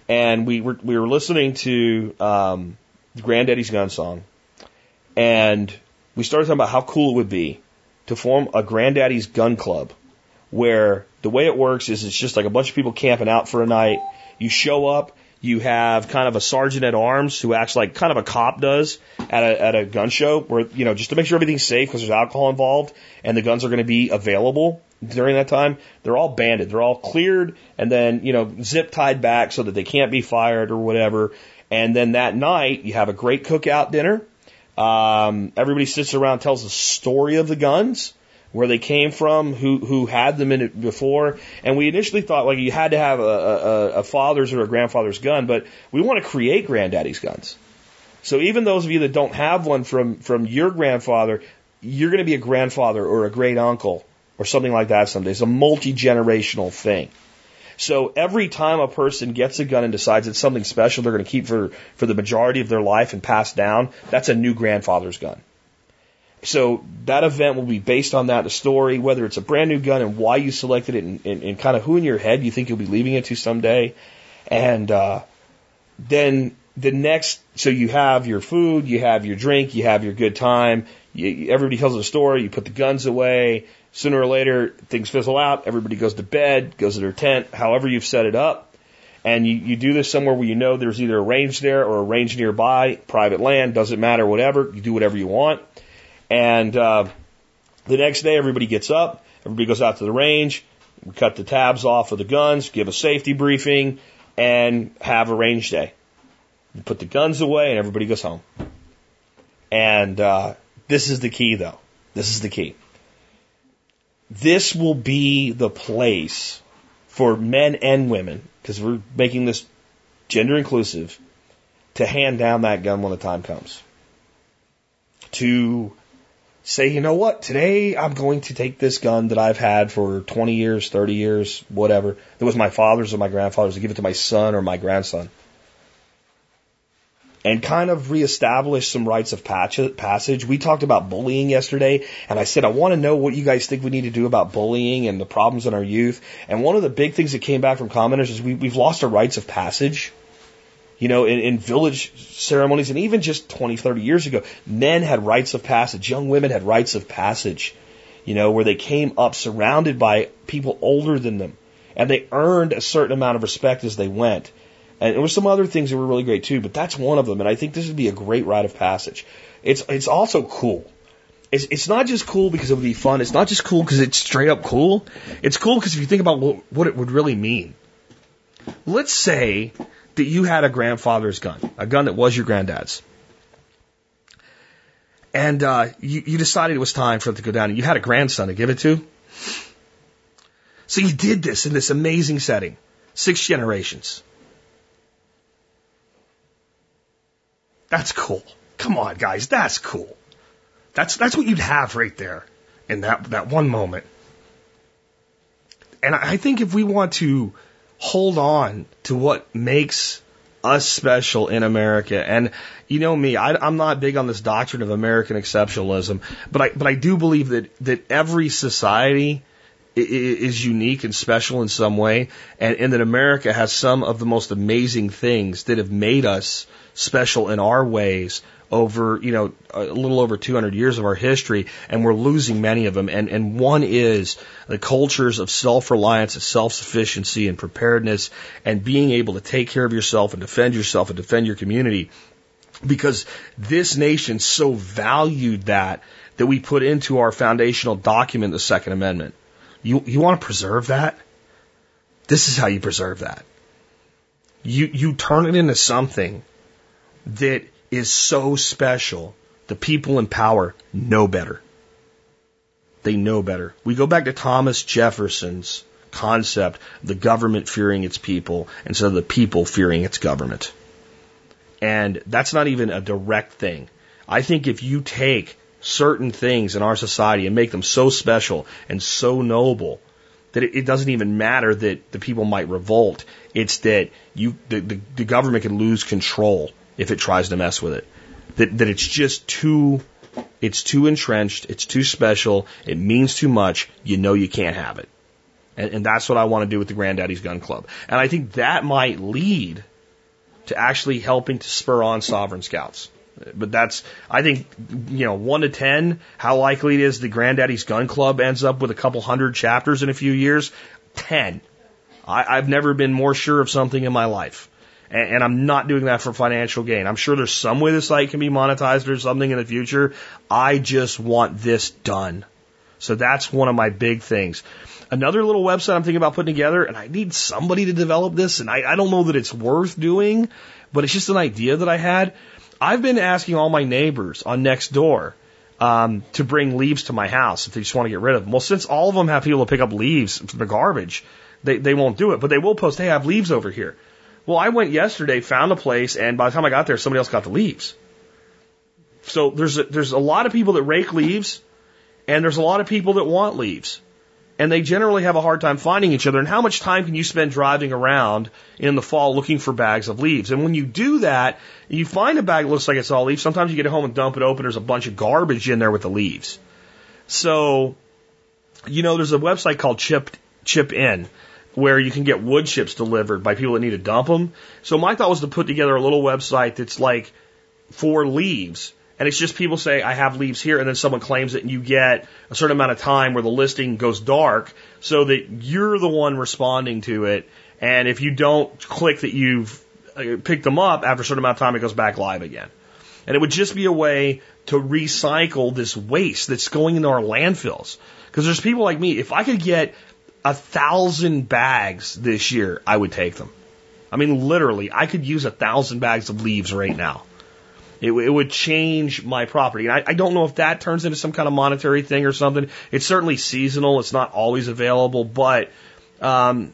And we were, we were listening to, um, Granddaddy's Gun Song. And we started talking about how cool it would be to form a granddaddy's gun club where the way it works is it's just like a bunch of people camping out for a night. You show up, you have kind of a sergeant at arms who acts like kind of a cop does at a, at a gun show where, you know, just to make sure everything's safe because there's alcohol involved and the guns are going to be available during that time. They're all banded. They're all cleared and then, you know, zip tied back so that they can't be fired or whatever. And then that night you have a great cookout dinner um, everybody sits around, tells the story of the guns, where they came from, who who had them in it before, and we initially thought like you had to have a, a, a father's or a grandfather's gun, but we want to create granddaddy's guns. So even those of you that don't have one from from your grandfather, you're going to be a grandfather or a great uncle or something like that someday. It's a multi generational thing. So every time a person gets a gun and decides it's something special they're going to keep for, for the majority of their life and pass down, that's a new grandfather's gun. So that event will be based on that, the story, whether it's a brand new gun and why you selected it and, and, and kind of who in your head you think you'll be leaving it to someday. And, uh, then the next, so you have your food, you have your drink, you have your good time, you, everybody tells a story, you put the guns away, Sooner or later, things fizzle out. Everybody goes to bed, goes to their tent, however you've set it up. And you, you do this somewhere where you know there's either a range there or a range nearby, private land, doesn't matter, whatever. You do whatever you want. And uh, the next day, everybody gets up, everybody goes out to the range, we cut the tabs off of the guns, give a safety briefing, and have a range day. You put the guns away, and everybody goes home. And uh, this is the key, though. This is the key this will be the place for men and women, because we're making this gender inclusive, to hand down that gun when the time comes. To say, you know what, today I'm going to take this gun that I've had for 20 years, 30 years, whatever, that was my father's or my grandfather's, to give it to my son or my grandson and kind of reestablish some rites of passage. We talked about bullying yesterday, and I said, I want to know what you guys think we need to do about bullying and the problems in our youth. And one of the big things that came back from commenters is we, we've lost our rites of passage. You know, in, in village ceremonies, and even just 20, 30 years ago, men had rites of passage. Young women had rites of passage, you know, where they came up surrounded by people older than them. And they earned a certain amount of respect as they went. And there were some other things that were really great too, but that's one of them. And I think this would be a great rite of passage. It's, it's also cool. It's, it's not just cool because it would be fun. It's not just cool because it's straight up cool. It's cool because if you think about what, what it would really mean. Let's say that you had a grandfather's gun, a gun that was your granddad's. And uh, you, you decided it was time for it to go down, and you had a grandson to give it to. So you did this in this amazing setting, six generations. That's cool. Come on, guys, that's cool. That's that's what you'd have right there in that that one moment. And I think if we want to hold on to what makes us special in America, and you know me, I, I'm not big on this doctrine of American exceptionalism, but I but I do believe that that every society is unique and special in some way, and, and that America has some of the most amazing things that have made us special in our ways over, you know, a little over 200 years of our history, and we're losing many of them. And, and one is the cultures of self-reliance and self-sufficiency and preparedness and being able to take care of yourself and defend yourself and defend your community. Because this nation so valued that that we put into our foundational document, the Second Amendment. You, you want to preserve that? This is how you preserve that. You, you turn it into something that is so special. The people in power know better. They know better. We go back to Thomas Jefferson's concept, the government fearing its people instead of the people fearing its government. And that's not even a direct thing. I think if you take certain things in our society and make them so special and so noble that it, doesn't even matter that the people might revolt. It's that you, the, the, the government can lose control if it tries to mess with it. That, that it's just too, it's too entrenched, it's too special, it means too much, you know you can't have it. And, and that's what I want to do with the Granddaddy's Gun Club. And I think that might lead to actually helping to spur on sovereign scouts. But that's, I think, you know, one to ten, how likely it is the Granddaddy's Gun Club ends up with a couple hundred chapters in a few years? Ten. I, I've never been more sure of something in my life. And, and I'm not doing that for financial gain. I'm sure there's some way the site can be monetized or something in the future. I just want this done. So that's one of my big things. Another little website I'm thinking about putting together, and I need somebody to develop this, and I, I don't know that it's worth doing, but it's just an idea that I had. I've been asking all my neighbors on Nextdoor um, to bring leaves to my house if they just want to get rid of them. Well, since all of them have people to pick up leaves from the garbage, they, they won't do it, but they will post, hey, I have leaves over here. Well, I went yesterday, found a place, and by the time I got there, somebody else got the leaves. So there's a, there's a lot of people that rake leaves, and there's a lot of people that want leaves. And they generally have a hard time finding each other. And how much time can you spend driving around in the fall looking for bags of leaves? And when you do that, you find a bag that looks like it's all leaves. Sometimes you get home and dump it open. There's a bunch of garbage in there with the leaves. So, you know, there's a website called Chip, Chip In where you can get wood chips delivered by people that need to dump them. So my thought was to put together a little website that's like for leaves. And it's just people say, I have leaves here, and then someone claims it, and you get a certain amount of time where the listing goes dark so that you're the one responding to it. And if you don't click that you've uh, picked them up after a certain amount of time, it goes back live again. And it would just be a way to recycle this waste that's going into our landfills. Because there's people like me, if I could get a thousand bags this year, I would take them. I mean, literally, I could use a thousand bags of leaves right now. It, it would change my property. And I, I don't know if that turns into some kind of monetary thing or something. It's certainly seasonal. It's not always available, but, um,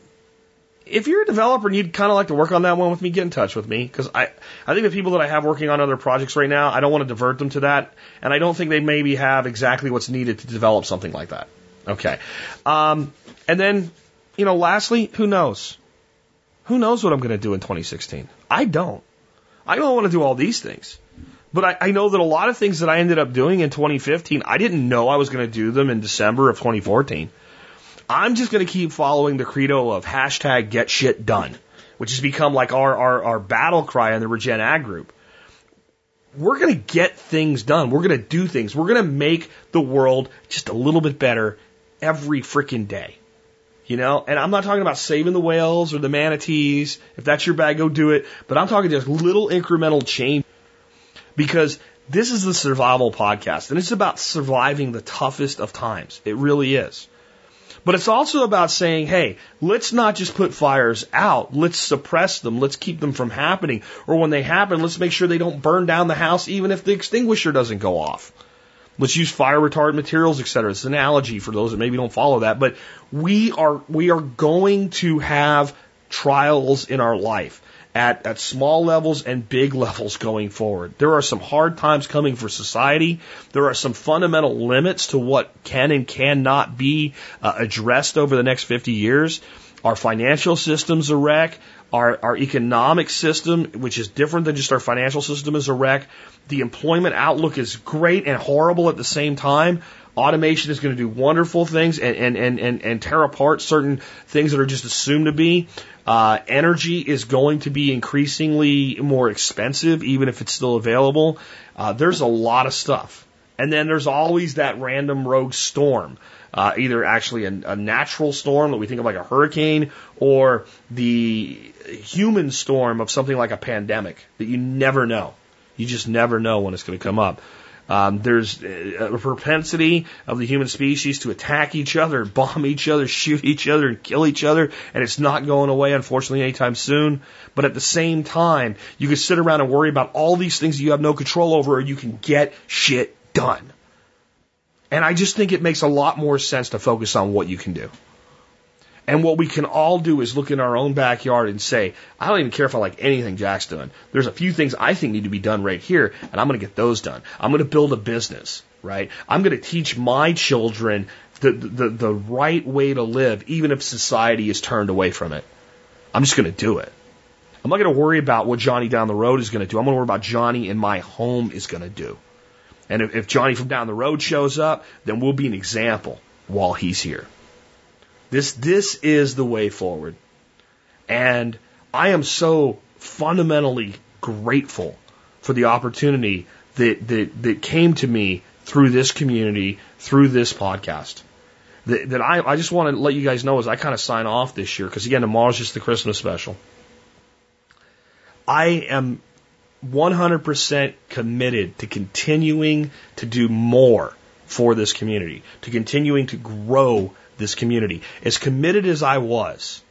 if you're a developer and you'd kind of like to work on that one with me, get in touch with me because I, I think the people that I have working on other projects right now, I don't want to divert them to that, and I don't think they maybe have exactly what's needed to develop something like that. Okay. Um, and then, you know, lastly, who knows? Who knows what I'm going to do in 2016? I don't. I don't want to do all these things. But I, I know that a lot of things that I ended up doing in 2015, I didn't know I was going to do them in December of 2014. I'm just going to keep following the credo of hashtag get shit done, which has become like our, our, our battle cry in the Regen Ag group. We're going to get things done. We're going to do things. We're going to make the world just a little bit better every freaking day. You know, and I'm not talking about saving the whales or the manatees. If that's your bag, go do it. But I'm talking just little incremental change because this is the survival podcast and it's about surviving the toughest of times. It really is. But it's also about saying, hey, let's not just put fires out. Let's suppress them. Let's keep them from happening. Or when they happen, let's make sure they don't burn down the house even if the extinguisher doesn't go off. Let's use fire retardant materials, et cetera. It's an analogy for those that maybe don't follow that. But we are, we are going to have trials in our life at, at small levels and big levels going forward. There are some hard times coming for society. There are some fundamental limits to what can and cannot be uh, addressed over the next 50 years. Our financial system's a wreck. Our, our economic system, which is different than just our financial system, is a wreck. The employment outlook is great and horrible at the same time. Automation is going to do wonderful things and, and, and, and, and tear apart certain things that are just assumed to be. Uh, energy is going to be increasingly more expensive, even if it's still available. Uh, there's a lot of stuff. And then there's always that random rogue storm. Uh, either actually a, a natural storm that we think of like a hurricane or the human storm of something like a pandemic that you never know. You just never know when it's going to come up. Um, there's a propensity of the human species to attack each other, bomb each other, shoot each other, and kill each other, and it's not going away, unfortunately, anytime soon. But at the same time, you can sit around and worry about all these things you have no control over, or you can get shit done. And I just think it makes a lot more sense to focus on what you can do. And what we can all do is look in our own backyard and say, I don't even care if I like anything Jack's doing. There's a few things I think need to be done right here, and I'm going to get those done. I'm going to build a business, right? I'm going to teach my children the, the, the right way to live, even if society is turned away from it. I'm just going to do it. I'm not going to worry about what Johnny down the road is going to do. I'm going to worry about Johnny in my home is going to do. And if, if Johnny from down the road shows up, then we'll be an example while he's here. This, this is the way forward. And I am so fundamentally grateful for the opportunity that, that, that came to me through this community, through this podcast. That, that I, I just want to let you guys know as I kind of sign off this year, because again, tomorrow's just the Christmas special. I am 100% committed to continuing to do more for this community, to continuing to grow this community. As committed as I was,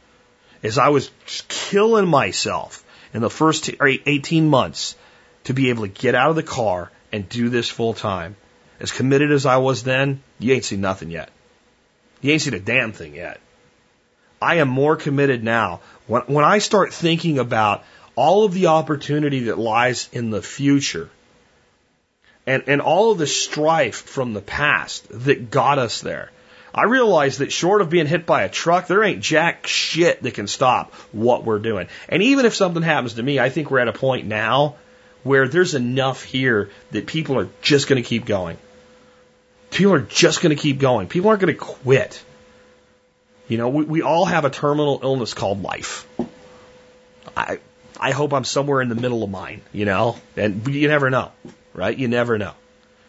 as I was killing myself in the first 18 months to be able to get out of the car and do this full time, as committed as I was then, you ain't seen nothing yet. You ain't seen a damn thing yet. I am more committed now. When, when I start thinking about all of the opportunity that lies in the future and, and all of the strife from the past that got us there, I realize that short of being hit by a truck, there ain't jack shit that can stop what we're doing. And even if something happens to me, I think we're at a point now where there's enough here that people are just going to keep going. People are just going to keep going. People aren't going to quit. You know, we, we all have a terminal illness called life. I, I hope I'm somewhere in the middle of mine, you know, and you never know, right? You never know.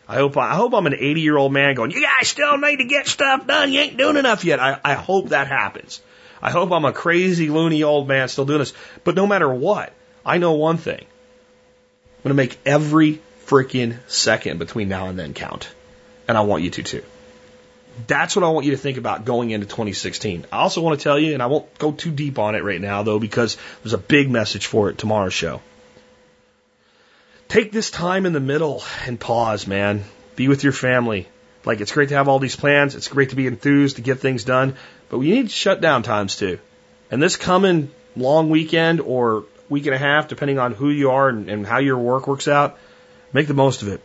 I hope I hope I'm an 80 year old man going, you guys still need to get stuff done. You ain't doing enough yet. I, I hope that happens. I hope I'm a crazy, loony old man still doing this. But no matter what, I know one thing. I'm going to make every freaking second between now and then count. And I want you to too. That's what I want you to think about going into 2016. I also want to tell you, and I won't go too deep on it right now though, because there's a big message for it tomorrow's show. Take this time in the middle and pause, man. Be with your family. Like, it's great to have all these plans. It's great to be enthused to get things done, but we need shutdown times too. And this coming long weekend or week and a half, depending on who you are and, and how your work works out, make the most of it.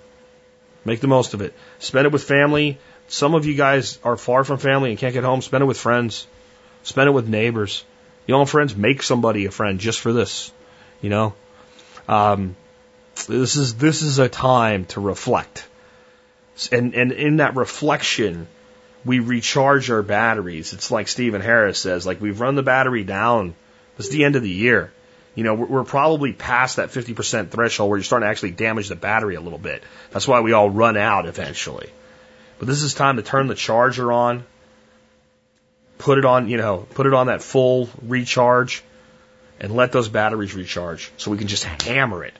Make the most of it. Spend it with family. Some of you guys are far from family and can't get home. Spend it with friends. Spend it with neighbors. You know, friends, make somebody a friend just for this. You know, um, this is this is a time to reflect, and and in that reflection, we recharge our batteries. It's like Stephen Harris says, like we've run the battery down. It's the end of the year. You know, we're, we're probably past that 50% threshold where you're starting to actually damage the battery a little bit. That's why we all run out eventually. But this is time to turn the charger on, put it on, you know, put it on that full recharge, and let those batteries recharge so we can just hammer it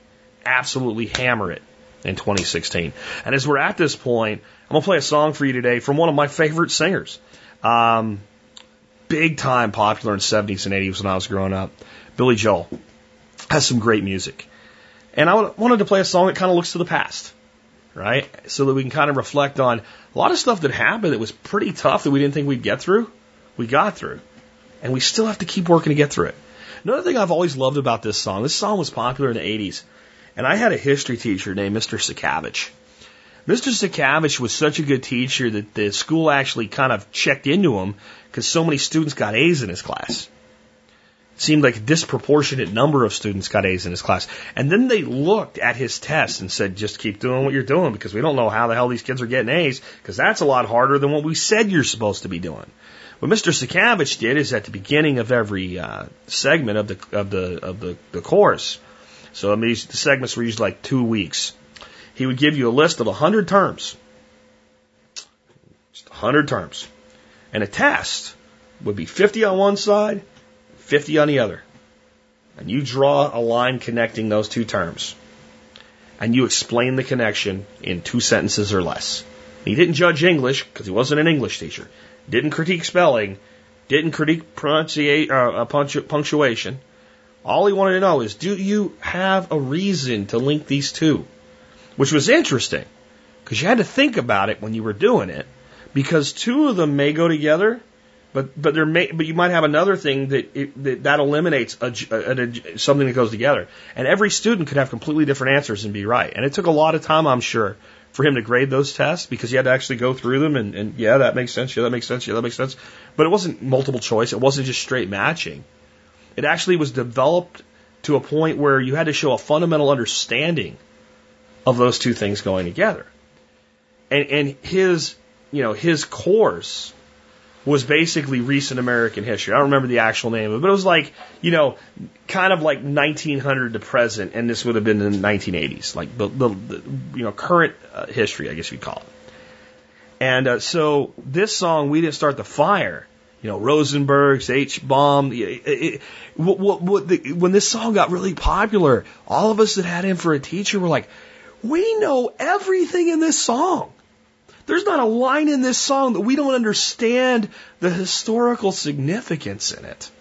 absolutely hammer it in 2016. And as we're at this point, I'm going to play a song for you today from one of my favorite singers. Um, big time popular in 70s and 80s when I was growing up. Billy Joel has some great music. And I wanted to play a song that kind of looks to the past, right? So that we can kind of reflect on a lot of stuff that happened that was pretty tough that we didn't think we'd get through. We got through. And we still have to keep working to get through it. Another thing I've always loved about this song, this song was popular in the 80s, and I had a history teacher named Mr. Sakavich. Mr. Sakavich was such a good teacher that the school actually kind of checked into him because so many students got A's in his class. It seemed like a disproportionate number of students got A's in his class. And then they looked at his test and said, just keep doing what you're doing because we don't know how the hell these kids are getting A's because that's a lot harder than what we said you're supposed to be doing. What Mr. Sakavich did is at the beginning of every uh, segment of the of the of the, the course. So I mean, the segments were usually like two weeks he would give you a list of 100 terms. Just 100 terms. And a test would be 50 on one side, 50 on the other. And you draw a line connecting those two terms. And you explain the connection in two sentences or less. He didn't judge English because he wasn't an English teacher. Didn't critique spelling. Didn't critique pronunciation, uh, punctuation. All he wanted to know is, do you have a reason to link these two? which was interesting because you had to think about it when you were doing it because two of them may go together, but but there may but you might have another thing that it, that, that eliminates a, a, a, something that goes together, and every student could have completely different answers and be right. And it took a lot of time, I'm sure, for him to grade those tests because he had to actually go through them and, and yeah, that makes sense, yeah, that makes sense, yeah, that makes sense. But it wasn't multiple choice. It wasn't just straight matching. It actually was developed to a point where you had to show a fundamental understanding of those two things going together. And, and his, you know, his course was basically recent American history. I don't remember the actual name of it, but it was like, you know, kind of like 1900 to present, and this would have been in the 1980s, like the, the, the you know, current uh, history, I guess you'd call it. And uh, so this song, We Didn't Start the Fire, you know, Rosenberg's H bomb. When this song got really popular, all of us that had him for a teacher were like, we know everything in this song. There's not a line in this song that we don't understand the historical significance in it.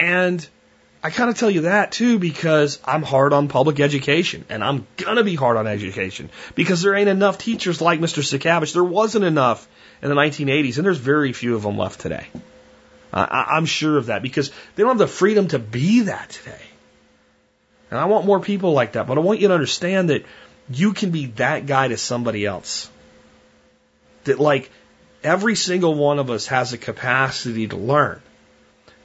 And I kind of tell you that too because I'm hard on public education and I'm gonna be hard on education because there ain't enough teachers like Mr. Sakavich. There wasn't enough in the 1980s and there's very few of them left today. Uh, I'm sure of that because they don't have the freedom to be that today. And I want more people like that, but I want you to understand that you can be that guy to somebody else. That like every single one of us has a capacity to learn,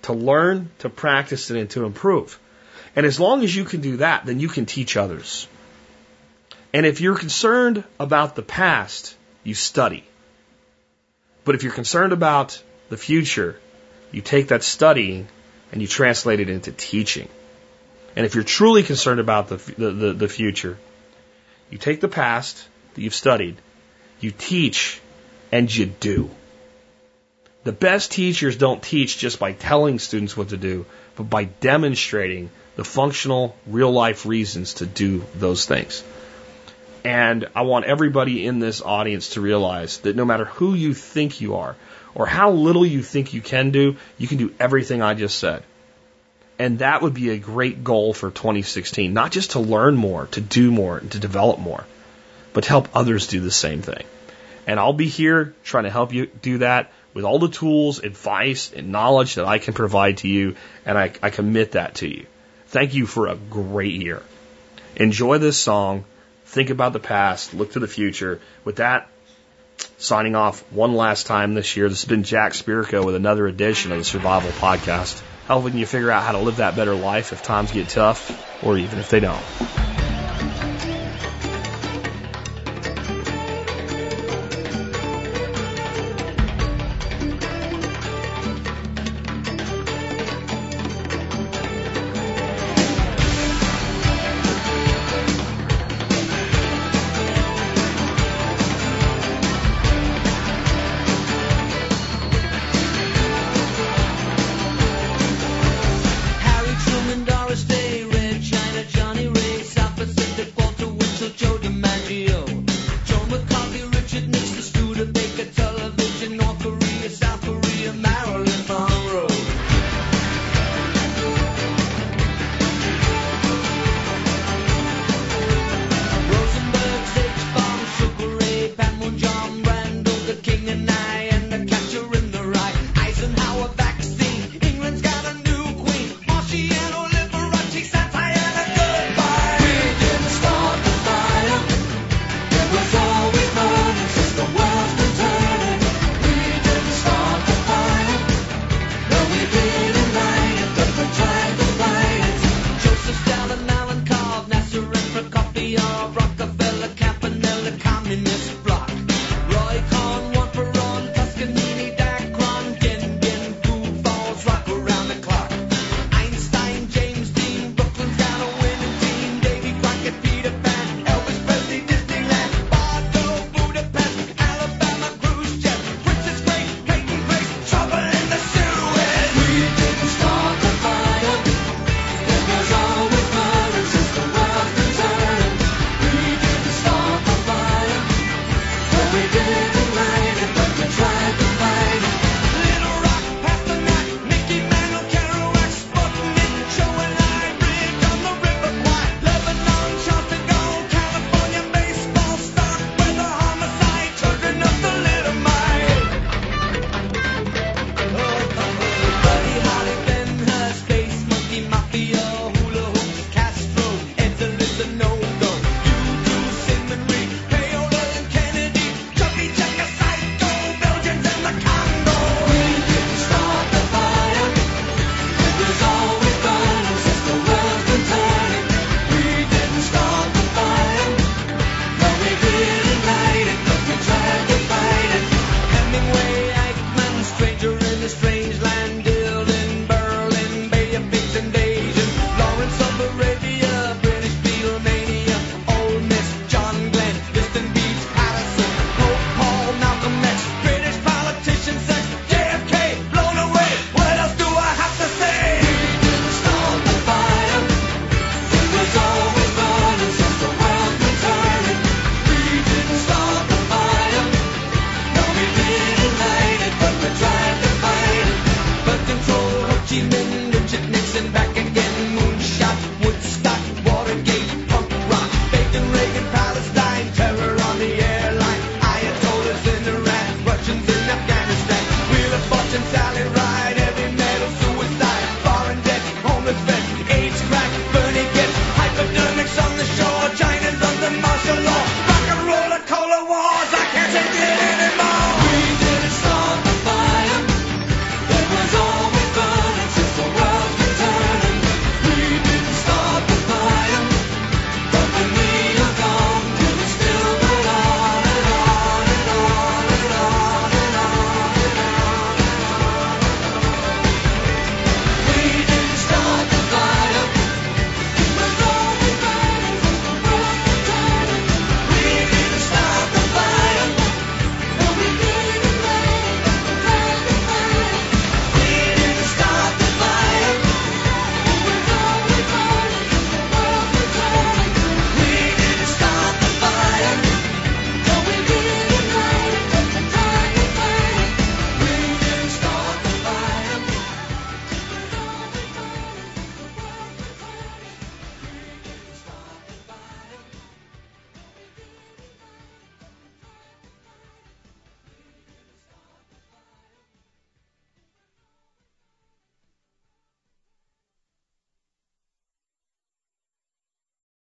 to learn, to practice and to improve. And as long as you can do that, then you can teach others. And if you're concerned about the past, you study. But if you're concerned about the future, you take that studying and you translate it into teaching. And if you're truly concerned about the, the, the, the future, you take the past that you've studied, you teach, and you do. The best teachers don't teach just by telling students what to do, but by demonstrating the functional, real life reasons to do those things. And I want everybody in this audience to realize that no matter who you think you are, or how little you think you can do, you can do everything I just said. And that would be a great goal for 2016, not just to learn more, to do more, and to develop more, but to help others do the same thing. And I'll be here trying to help you do that with all the tools, advice, and knowledge that I can provide to you, and I, I commit that to you. Thank you for a great year. Enjoy this song. Think about the past. Look to the future. With that, signing off one last time this year. This has been Jack Spirko with another edition of the Survival Podcast helping you figure out how to live that better life if times get tough or even if they don't.